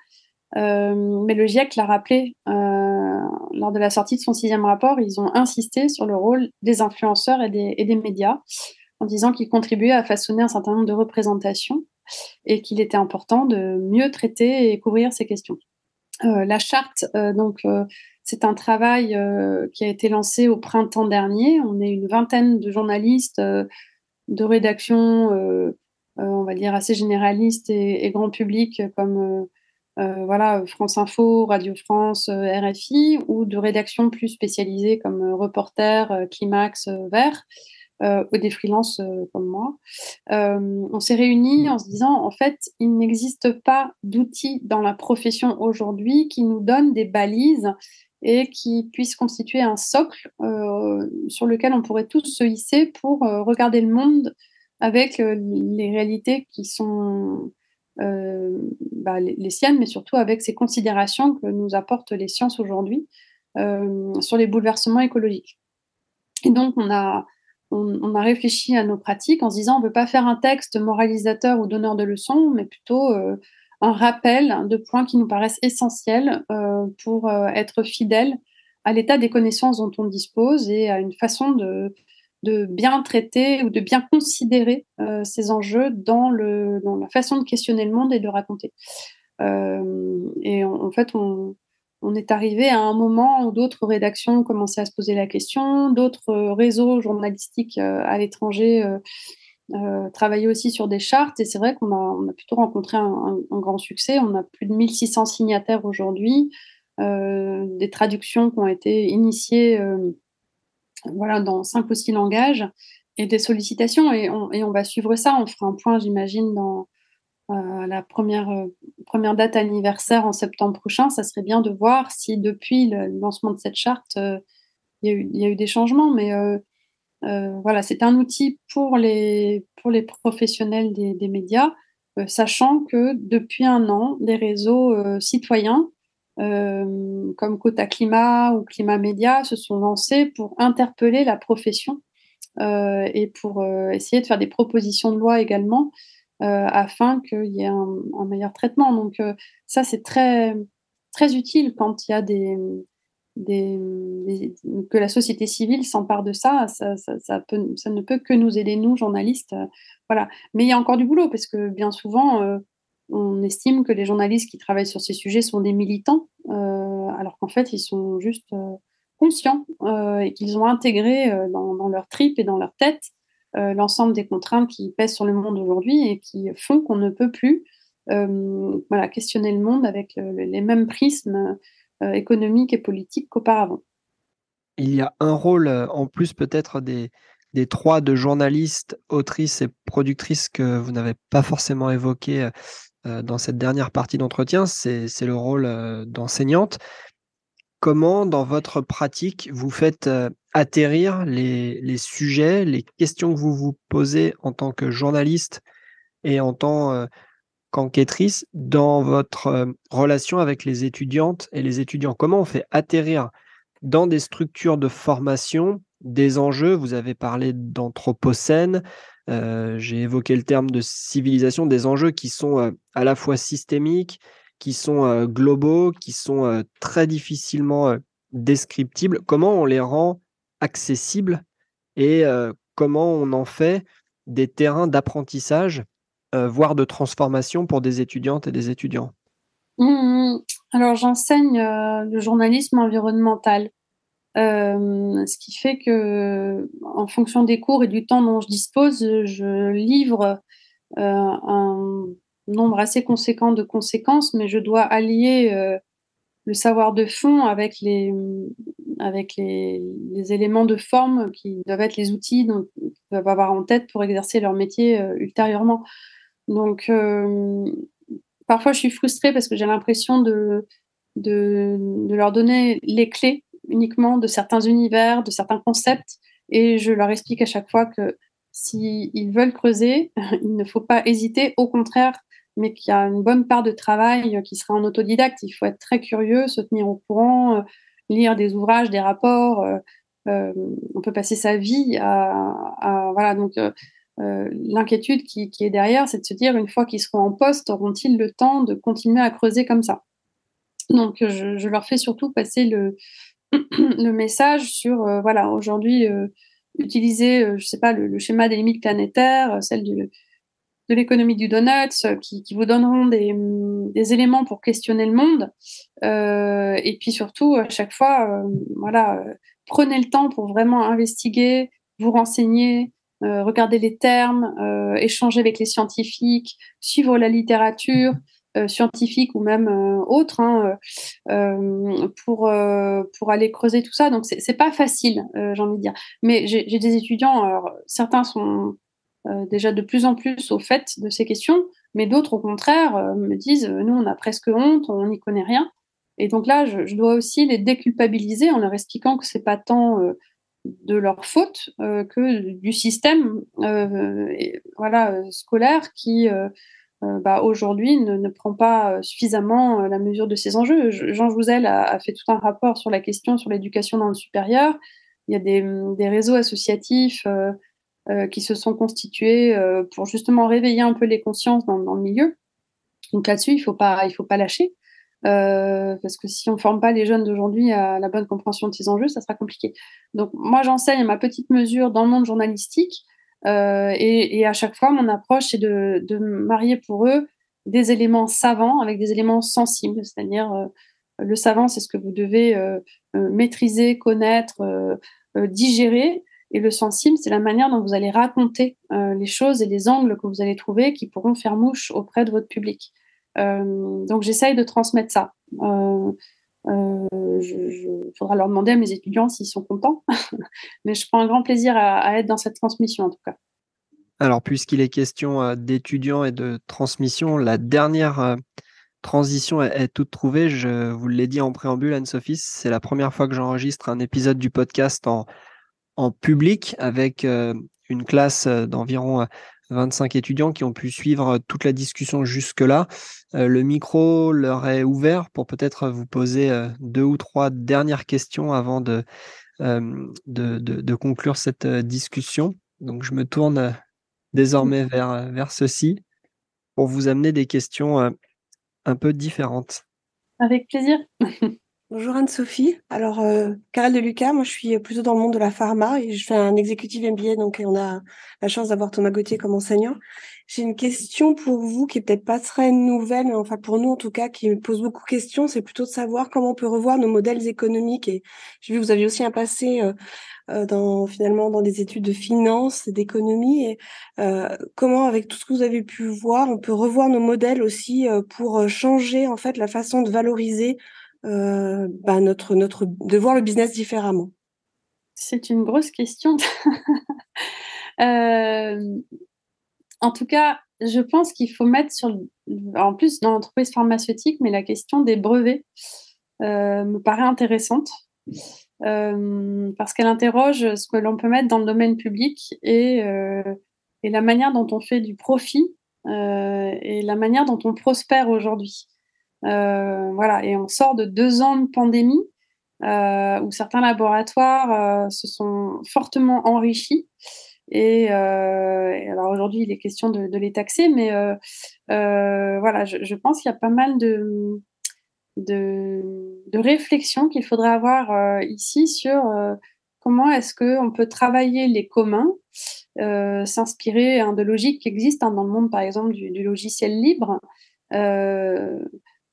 Euh, mais le GIEC l'a rappelé euh, lors de la sortie de son sixième rapport, ils ont insisté sur le rôle des influenceurs et des, médias en disant qu'ils contribuaient à façonner un certain nombre de représentations et qu'il était important de mieux traiter et couvrir ces questions. La charte, donc, c'est un travail qui a été lancé au printemps dernier. On est une vingtaine de journalistes de rédaction, on va dire assez généralistes et, grand public, comme voilà France Info, Radio France, RFI, ou de rédaction plus spécialisées comme Reporter, Climax, Vert euh, ou des freelances euh, comme moi, euh, on s'est réunis en se disant, en fait, il n'existe pas d'outils dans la profession aujourd'hui qui nous donnent des balises et qui puissent constituer un socle sur lequel on pourrait tous se hisser pour regarder le monde avec les réalités qui sont bah, les, siennes, mais surtout avec ces considérations que nous apportent les sciences aujourd'hui sur les bouleversements écologiques. Et donc, on a, on, a réfléchi à nos pratiques en se disant on ne veut pas faire un texte moralisateur ou donneur de leçons, mais plutôt euh, un rappel de points qui nous paraissent essentiels euh, pour euh, être fidèles à l'état des connaissances dont on dispose et à une façon de, bien traiter ou de bien considérer ces enjeux dans, la façon de questionner le monde et de raconter. et en fait, on, est arrivé à un moment où d'autres rédactions commençaient à se poser la question, d'autres euh, réseaux journalistiques euh, à l'étranger euh, travaillaient aussi sur des chartes. Et c'est vrai qu'on a, plutôt rencontré un, grand succès. On a plus de 1600 signataires aujourd'hui, des traductions qui ont été initiées voilà, dans cinq ou six langages et des sollicitations. Et on, va suivre ça. On fera un point, j'imagine, dans euh, la première, euh, première date anniversaire en septembre prochain, ça serait bien de voir si depuis le lancement de cette charte, euh, il y, a eu des changements. Mais voilà, c'est un outil pour les, pour les professionnels des, médias, sachant que depuis un an, des réseaux citoyens comme Cota Climat ou Climat Média se sont lancés pour interpeller la profession et pour essayer de faire des propositions de loi également euh, afin qu'il y ait un, meilleur traitement. Donc euh, ça, c'est très, très utile quand il y a des, que la société civile s'empare de ça. Ça, ne peut que nous aider, nous, journalistes. Euh, voilà. Mais il y a encore du boulot parce que bien souvent, on estime que les journalistes qui travaillent sur ces sujets sont des militants, alors qu'en fait, ils sont juste conscients et qu'ils ont intégré dans, dans, leur trip et dans leur tête euh, l'ensemble des contraintes qui pèsent sur le monde aujourd'hui et qui font qu'on ne peut plus euh, voilà, questionner le monde avec les mêmes prismes euh, économiques et politiques qu'auparavant. Il y a un rôle en plus peut-être des, des trois de journalistes, autrices et productrices que vous n'avez pas forcément évoqué dans cette dernière partie d'entretien, c'est le rôle d'enseignante. Comment, dans votre pratique, vous faites atterrir les, les, sujets, les questions que vous vous posez en tant que journaliste et en tant qu'enquêtrice dans votre relation avec les étudiantes et les étudiants? Comment on fait atterrir dans des structures de formation des enjeux? Vous avez parlé d'anthropocène, j'ai évoqué le terme de civilisation, des enjeux qui sont à la fois systémiques, qui sont globaux, qui sont très difficilement descriptibles. Comment on les rend accessibles et comment on en fait des terrains d'apprentissage, voire de transformation pour des étudiantes et des étudiants? Mmh, Alors j'enseigne le journalisme environnemental. ce qui fait que, en fonction des cours et du temps dont je dispose, je livre un nombre assez conséquent de conséquences, mais je dois allier euh, le savoir de fond avec les, avec les, éléments de forme qui doivent être les outils qu'ils doivent avoir en tête pour exercer leur métier euh, ultérieurement. Donc, euh, parfois, je suis frustrée parce que j'ai l'impression de, leur donner les clés uniquement de certains univers, de certains concepts, et je leur explique à chaque fois que s'ils veulent creuser, [LAUGHS] il ne faut pas hésiter. Au contraire, mais qu'il y a une bonne part de travail qui sera en autodidacte. Il faut être très curieux, se tenir au courant, euh, lire des ouvrages, des rapports. Euh, on peut passer sa vie à, voilà donc l'inquiétude qui, est derrière, c'est de se dire une fois qu'ils seront en poste, auront-ils le temps de continuer à creuser comme ça? Donc je, leur fais surtout passer le, [CLEARS THROAT] message sur voilà aujourd'hui utiliser je sais pas le, schéma des limites planétaires, celle de l'économie du donut, euh, qui, vous donneront mm, des, éléments pour questionner le monde. Euh, et puis surtout, à chaque fois, euh, voilà, prenez le temps pour vraiment investiguer, vous renseigner, regarder les termes, échanger avec les scientifiques, suivre la littérature. scientifique ou même autre hein, pour pour aller creuser tout ça donc c'est pas facile j'ai envie de dire mais j'ai des étudiants certains sont euh, déjà de plus en plus au fait de ces questions, mais d'autres, au contraire, euh, me disent euh, nous, on a presque honte, on n'y connaît rien. Et donc là, je, dois aussi les déculpabiliser en leur expliquant que c'est pas tant de leur faute que du système voilà, scolaire qui bah, aujourd'hui ne, prend pas suffisamment la mesure de ces enjeux. Jean Jouzel a, fait tout un rapport sur la question sur l'éducation dans le supérieur. Il y a des, des réseaux associatifs euh, qui se sont constitués euh, pour justement réveiller un peu les consciences dans, le milieu. Donc là-dessus, il faut pas, il faut pas lâcher. Euh, parce que si on ne forme pas les jeunes d'aujourd'hui à la bonne compréhension de ces enjeux, ça sera compliqué. Donc moi, j'enseigne à ma petite mesure dans le monde journalistique, et, à chaque fois, mon approche, c'est de, de, marier pour eux des éléments savants avec des éléments sensibles, c'est-à-dire le savant, c'est ce que vous devez maîtriser, connaître, digérer, et le sensible, c'est la manière dont vous allez raconter euh, les choses et les angles que vous allez trouver qui pourront faire mouche auprès de votre public. Euh, donc j'essaye de transmettre ça. Il euh, faudra leur demander à mes étudiants s'ils sont contents, [LAUGHS] mais je prends un grand plaisir à, être dans cette transmission en tout cas. Alors puisqu'il est question d'étudiants et de transmission, la dernière transition est, toute trouvée. Je vous l'ai dit en préambule, Anne-Sophie, c'est la première fois que j'enregistre un épisode du podcast en, public avec euh, une classe euh, d'environ 25 euh, étudiants qui ont pu suivre toute la discussion jusque-là. le micro leur est ouvert pour peut-être vous poser deux ou trois dernières questions avant de, de, conclure cette discussion. Donc je me tourne désormais vers, vers ceci pour vous amener des questions un peu différentes. Avec plaisir. [LAUGHS] Bonjour Anne-Sophie. Alors, euh, Carole de Lucas, moi je suis plutôt dans le monde de la pharma et je fais un exécutif MBA, donc on a la chance d'avoir Thomas Gauthier comme enseignant. J'ai une question pour vous qui est peut-être pas très nouvelle, mais enfin pour nous en tout cas, qui me pose beaucoup de questions. C'est plutôt de savoir comment on peut revoir nos modèles économiques. Et j'ai vu que vous aviez aussi un passé euh, euh, dans finalement dans des études de finance et d'économie. Et euh, comment, avec tout ce que vous avez pu voir, on peut revoir nos modèles aussi pour changer en fait la façon de valoriser euh, bah, notre, notre, de voir le business différemment C'est une grosse question. [LAUGHS] euh, en tout cas, je pense qu'il faut mettre sur, en plus dans l'entreprise pharmaceutique, mais la question des brevets me paraît intéressante. parce qu'elle interroge ce que l'on peut mettre dans le domaine public et, et la manière dont on fait du profit et la manière dont on prospère aujourd'hui. Voilà, et on sort de deux ans de pandémie euh, où certains laboratoires euh, se sont fortement enrichis. Et, euh, alors aujourd'hui, il est question de, les taxer, mais voilà, je, pense qu'il y a pas mal de, de, de réflexions qu'il faudrait avoir ici sur comment est-ce qu'on peut travailler les communs, s'inspirer hein, de logiques qui existent hein, dans le monde, par exemple, du, du logiciel libre.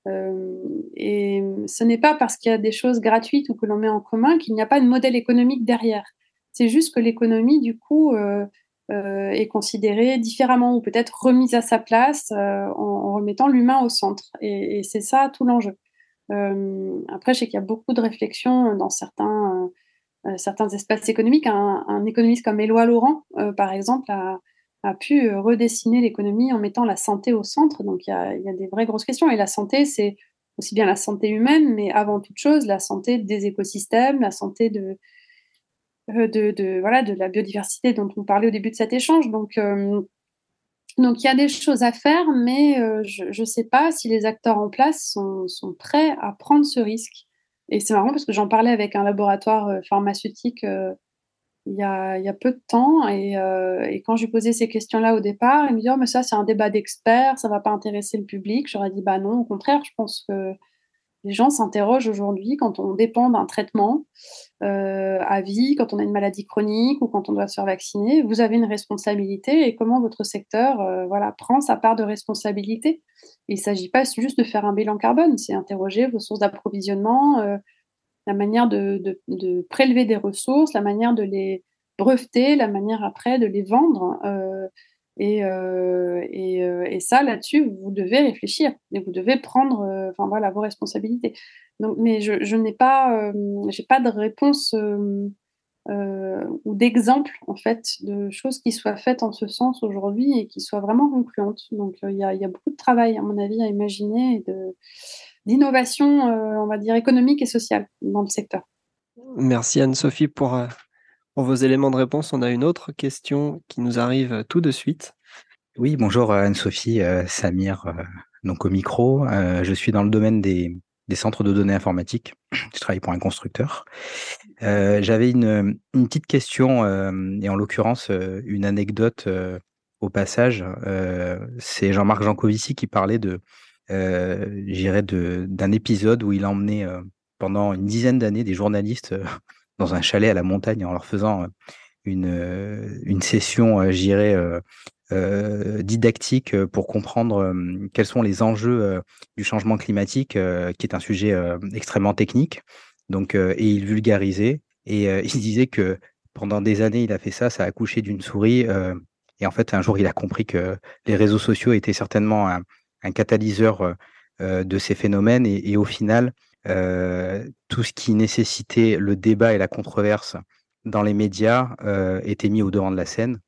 Euh, et ce n'est pas parce qu'il y a des choses gratuites ou que l'on met en commun qu'il n'y a pas de modèle économique derrière. C'est juste que l'économie, du coup, euh, euh, est considérée différemment ou peut-être remise à sa place en, remettant l'humain au centre. Et, c'est ça tout l'enjeu. après, je sais qu'il y a beaucoup de réflexions dans certains, certains espaces économiques. Un, un, économiste comme Éloi Laurent, par exemple, a, a pu euh, redessiner l'économie en mettant la santé au centre. Donc il y a, des vraies grosses questions. Et la santé, c'est aussi bien la santé humaine, mais avant toute chose, la santé des écosystèmes, la santé de, euh, de, voilà, de la biodiversité dont on parlait au début de cet échange. Donc, euh, donc il y a des choses à faire, mais je ne sais pas si les acteurs en place sont, sont prêts à prendre ce risque. Et c'est marrant parce que j'en parlais avec un laboratoire pharmaceutique il y, a, peu de temps. Et, euh, quand lui posais ces questions-là au départ, il me dit oh, mais ça, c'est un débat d'experts, ça ne va pas intéresser le public. J'aurais dit Bah non, au contraire, je pense que les gens s'interrogent aujourd'hui quand on dépend d'un traitement euh, à vie, quand on a une maladie chronique ou quand on doit se faire vacciner. Vous avez une responsabilité et comment votre secteur euh, voilà, prend sa part de responsabilité. Il ne s'agit pas juste de faire un bilan carbone, c'est interroger vos sources d'approvisionnement la manière de, prélever des ressources, la manière de les breveter, la manière après de les vendre. Euh, et, euh, euh, et, ça, là-dessus, vous devez réfléchir et vous devez prendre voilà, vos responsabilités. Donc, mais je, n'ai pas, j'ai pas de réponse ou d'exemple en fait de choses qui soient faites en ce sens aujourd'hui et qui soient vraiment concluantes. Donc il y, y, a beaucoup de travail à mon avis à imaginer de, d'innovation, euh, on va dire, économique et sociale dans le secteur. Merci Anne-Sophie pour, euh, pour vos éléments de réponse. On a une autre question qui nous arrive tout de suite. Oui, bonjour Anne-Sophie, euh, Samir, donc au micro. je suis dans le domaine des, des, centres de données informatiques. [CLEARS THROAT] Je travaille pour un constructeur. J'avais une, une, petite question, et en l'occurrence une anecdote au passage. C'est Jean-Marc Jancovici qui parlait de, euh, j'irais, d'un épisode où il a emmené euh, pendant une dizaine d'années des journalistes euh, [LAUGHS] dans un chalet à la montagne en leur faisant une, une session, j'irais, didactique pour comprendre quels sont les enjeux du changement climatique, qui est un sujet extrêmement technique. Donc, et il vulgarisait et [LAUGHS] il disait que pendant des années, il a fait ça, ça a accouché d'une souris. et en fait, un jour, il a compris que les réseaux sociaux étaient certainement un, un catalyseur euh, euh, de ces phénomènes. Et, au final, euh, tout ce qui nécessitait le débat et la controverse dans les médias était mis au devant de la scène.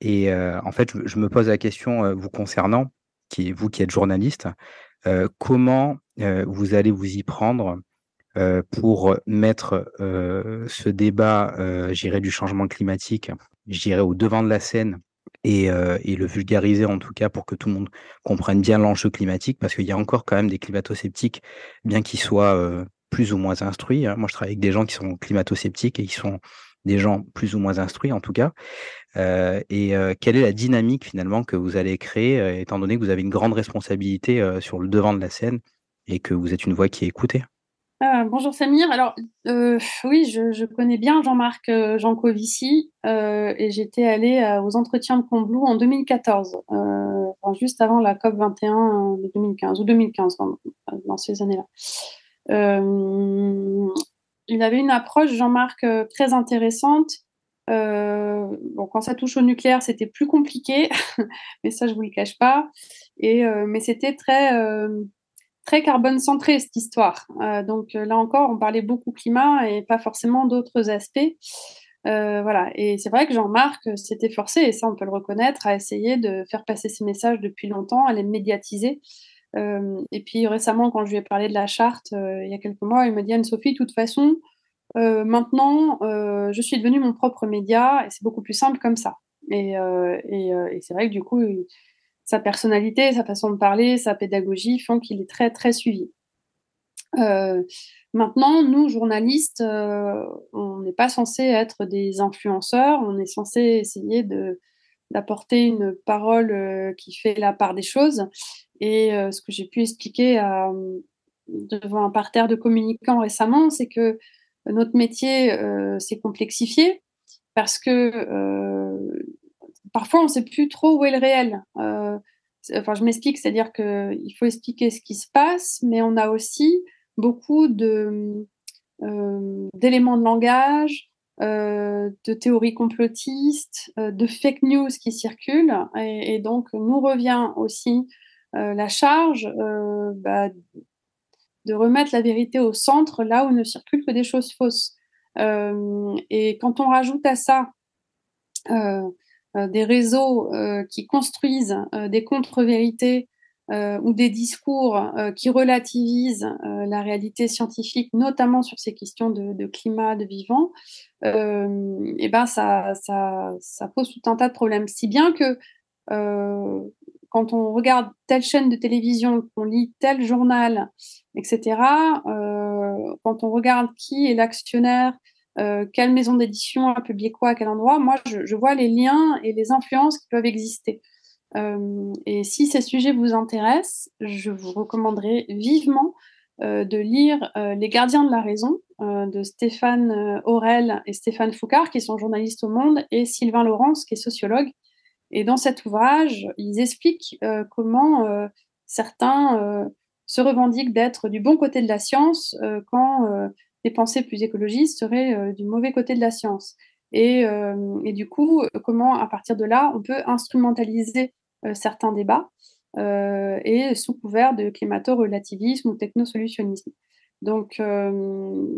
Et en fait, je, me pose la question vous concernant, qui, vous qui êtes journaliste, comment vous allez vous y prendre pour mettre ce débat, j'irai du changement climatique, j'irai au devant de la scène euh, et, le vulgariser en tout cas pour que tout le monde comprenne bien l'enjeu climatique, parce qu'il y a encore quand même des climato-sceptiques, bien qu'ils soient euh, plus ou moins instruits. Hein. Moi, je travaille avec des gens qui sont climato-sceptiques et qui sont des gens plus ou moins instruits en tout cas. Euh, et quelle est la dynamique finalement que vous allez créer, étant donné que vous avez une grande responsabilité sur le devant de la scène et que vous êtes une voix qui est écoutée? Ah, bonjour Samir. Alors euh, oui, je, connais bien Jean-Marc euh, Jancovici euh, et j'étais allée aux entretiens de Combloux en 2014, juste avant la COP 21 de 2015 ou 2015 dans, ces années-là. il avait une approche Jean-Marc très intéressante. bon, quand ça touche au nucléaire, c'était plus compliqué, [LAUGHS] mais ça je vous le cache pas. Et mais c'était très très carbone centré cette histoire. Euh, donc euh, là encore, on parlait beaucoup climat et pas forcément d'autres aspects. voilà. Et c'est vrai que Jean-Marc s'était forcé, et ça on peut le reconnaître, à essayer de faire passer ses messages depuis longtemps, à les médiatiser. et puis récemment, quand je lui ai parlé de la charte, il y a quelques mois, il me dit Anne-Sophie, de toute façon, maintenant, je suis devenue mon propre média, et c'est beaucoup plus simple comme ça. Et, et, et c'est vrai que du coup, sa personnalité, sa façon de parler, sa pédagogie font qu'il est très, très suivi. Euh, maintenant, nous, journalistes, euh, on n'est pas censé être des influenceurs, on est censé essayer de, d'apporter une parole euh, qui fait la part des choses. Et ce que j'ai pu expliquer devant un parterre de communicants récemment, c'est que notre métier s'est complexifié parce que parfois on ne sait plus trop où est le réel enfin, je m'explique, c'est-à-dire qu'il faut expliquer ce qui se passe, mais on a aussi beaucoup euh, d'éléments de langage, euh, de théories complotistes, euh, de fake news qui circulent. Et, donc, nous revient aussi la charge bah, de remettre la vérité au centre, là où ne circulent que des choses fausses. et quand on rajoute à ça des réseaux qui construisent des contre-vérités euh, ou des discours euh, qui relativisent euh, la réalité scientifique, notamment sur ces questions de, climat, de vivant, et ben ça, pose tout un tas de problèmes. Si bien que quand on regarde telle chaîne de télévision, qu'on lit tel journal, etc., quand on regarde qui est l'actionnaire, quelle maison d'édition a publié quoi à quel endroit, moi je, vois les liens et les influences qui peuvent exister. Euh, et si ces sujets vous intéressent, je vous recommanderais vivement euh, de lire euh, Les gardiens de la raison de Stéphane Aurel et Stéphane Foucard, qui sont journalistes au Monde, et Sylvain Laurence, qui est sociologue. Et dans cet ouvrage, ils expliquent comment certains se revendiquent d'être du bon côté de la science quand les pensées plus écologistes seraient du mauvais côté de la science. Et, et, du coup, comment à partir de là, on peut instrumentaliser euh, certains débats euh, et sous couvert de climato-relativisme ou technosolutionnisme. Donc, euh,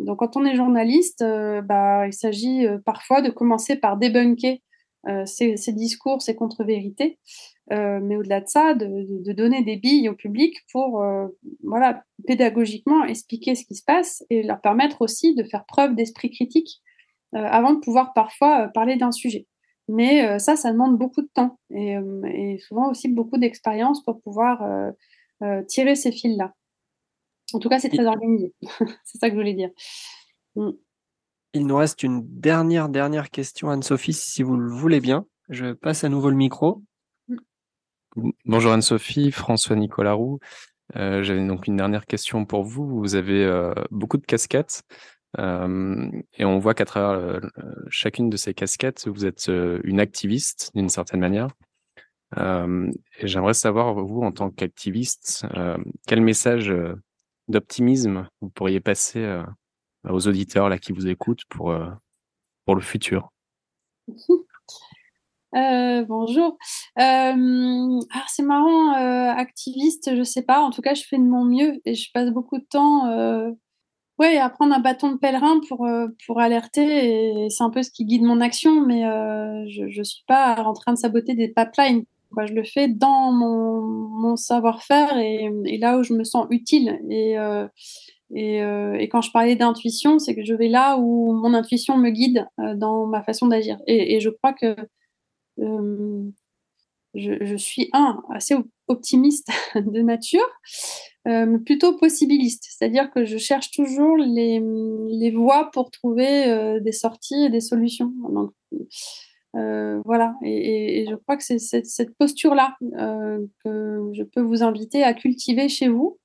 donc, quand on est journaliste, bah, il s'agit parfois de commencer par débunker ces, discours, ces contre-vérités, mais au-delà de ça, de, de, donner des billes au public pour, voilà, pédagogiquement expliquer ce qui se passe et leur permettre aussi de faire preuve d'esprit critique avant de pouvoir parfois parler d'un sujet. Mais euh, ça, ça demande beaucoup de temps euh, et, souvent aussi beaucoup d'expérience pour pouvoir euh, tirer ces fils-là. En tout cas, c'est très organisé. [LAUGHS] c'est ça que je voulais dire. Mm. Il nous reste une dernière, dernière question, Anne-Sophie, si vous le voulez bien. Je passe à nouveau le micro. Bonjour Anne-Sophie, François Nicolas Roux. J'avais donc une dernière question pour vous. Vous avez beaucoup de casquettes. Euh, et on voit qu'à travers chacune de ces casquettes, vous êtes une activiste d'une certaine manière. Euh, et j'aimerais savoir, vous, en tant qu'activiste, euh, quel message d'optimisme vous pourriez passer aux auditeurs là qui vous écoutent pour, pour le futur [LAUGHS] bonjour. alors c'est marrant, activiste, je sais pas. En tout cas, je fais de mon mieux et je passe beaucoup de temps oui, à prendre un bâton de pèlerin pour, euh, pour alerter, et c'est un peu ce qui guide mon action, mais euh, je ne suis pas en train de saboter des pipelines. Je le fais dans mon, mon savoir-faire et, là où je me sens utile. Et, euh, et, et, quand je parlais d'intuition, c'est que je vais là où mon intuition me guide dans ma façon d'agir. Et, je crois que je, je, suis, un, assez optimiste [LAUGHS] de nature, euh, plutôt possibiliste, c'est-à-dire que je cherche toujours les, les voies pour trouver euh, des sorties et des solutions. Donc, euh, voilà, et, je crois que c'est cette posture-là que je peux vous inviter à cultiver chez vous.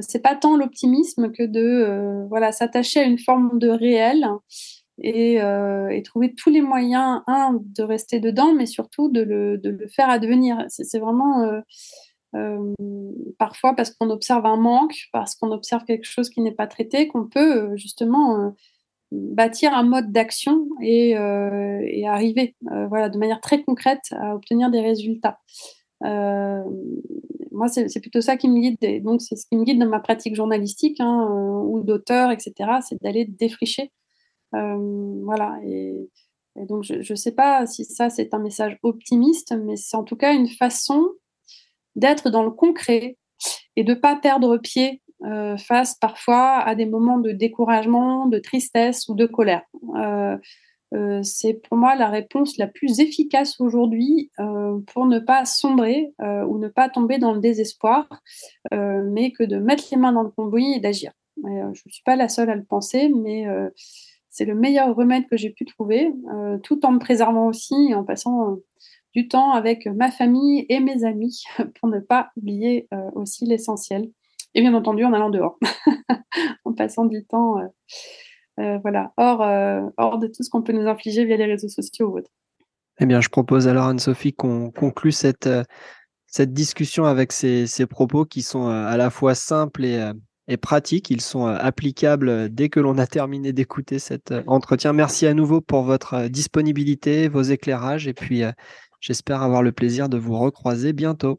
C'est pas tant l'optimisme que de voilà s'attacher à une forme de réel et, et, trouver tous les moyens, un, de rester dedans, mais surtout de le, de le faire advenir. C'est vraiment euh, parfois parce qu'on observe un manque, parce qu'on observe quelque chose qui n'est pas traité, qu'on peut euh, justement euh, bâtir un mode d'action et, et, arriver voilà, de manière très concrète à obtenir des résultats. Moi, c'est plutôt ça qui me guide, et donc c'est ce qui me guide dans ma pratique journalistique hein, ou d'auteur, etc., c'est d'aller défricher. voilà, et donc, je ne sais pas si ça, c'est un message optimiste, mais c'est en tout cas une façon d'être dans le concret et de ne pas perdre pied euh, face parfois à des moments de découragement, de tristesse ou de colère. Euh, euh, c'est pour moi la réponse la plus efficace aujourd'hui pour ne pas sombrer ou ne pas tomber dans le désespoir, mais que de mettre les mains dans le cambouis et d'agir. je ne suis pas la seule à le penser, mais c'est le meilleur remède que j'ai pu trouver, tout en me préservant aussi et en passant du temps avec ma famille et mes amis [LAUGHS] pour ne pas oublier aussi l'essentiel. Et bien entendu en allant dehors, [LAUGHS] en passant du temps euh, euh, hors de tout ce qu'on peut nous infliger via les réseaux sociaux ou autres. Eh bien, je propose alors, Anne-Sophie, qu'on conclue cette, euh, discussion avec ces, propos qui sont à la fois simples et pratiques. Ils sont applicables dès que l'on a terminé d'écouter cet entretien. Merci à nouveau pour votre disponibilité, vos éclairages, et puis j'espère avoir le plaisir de vous recroiser bientôt.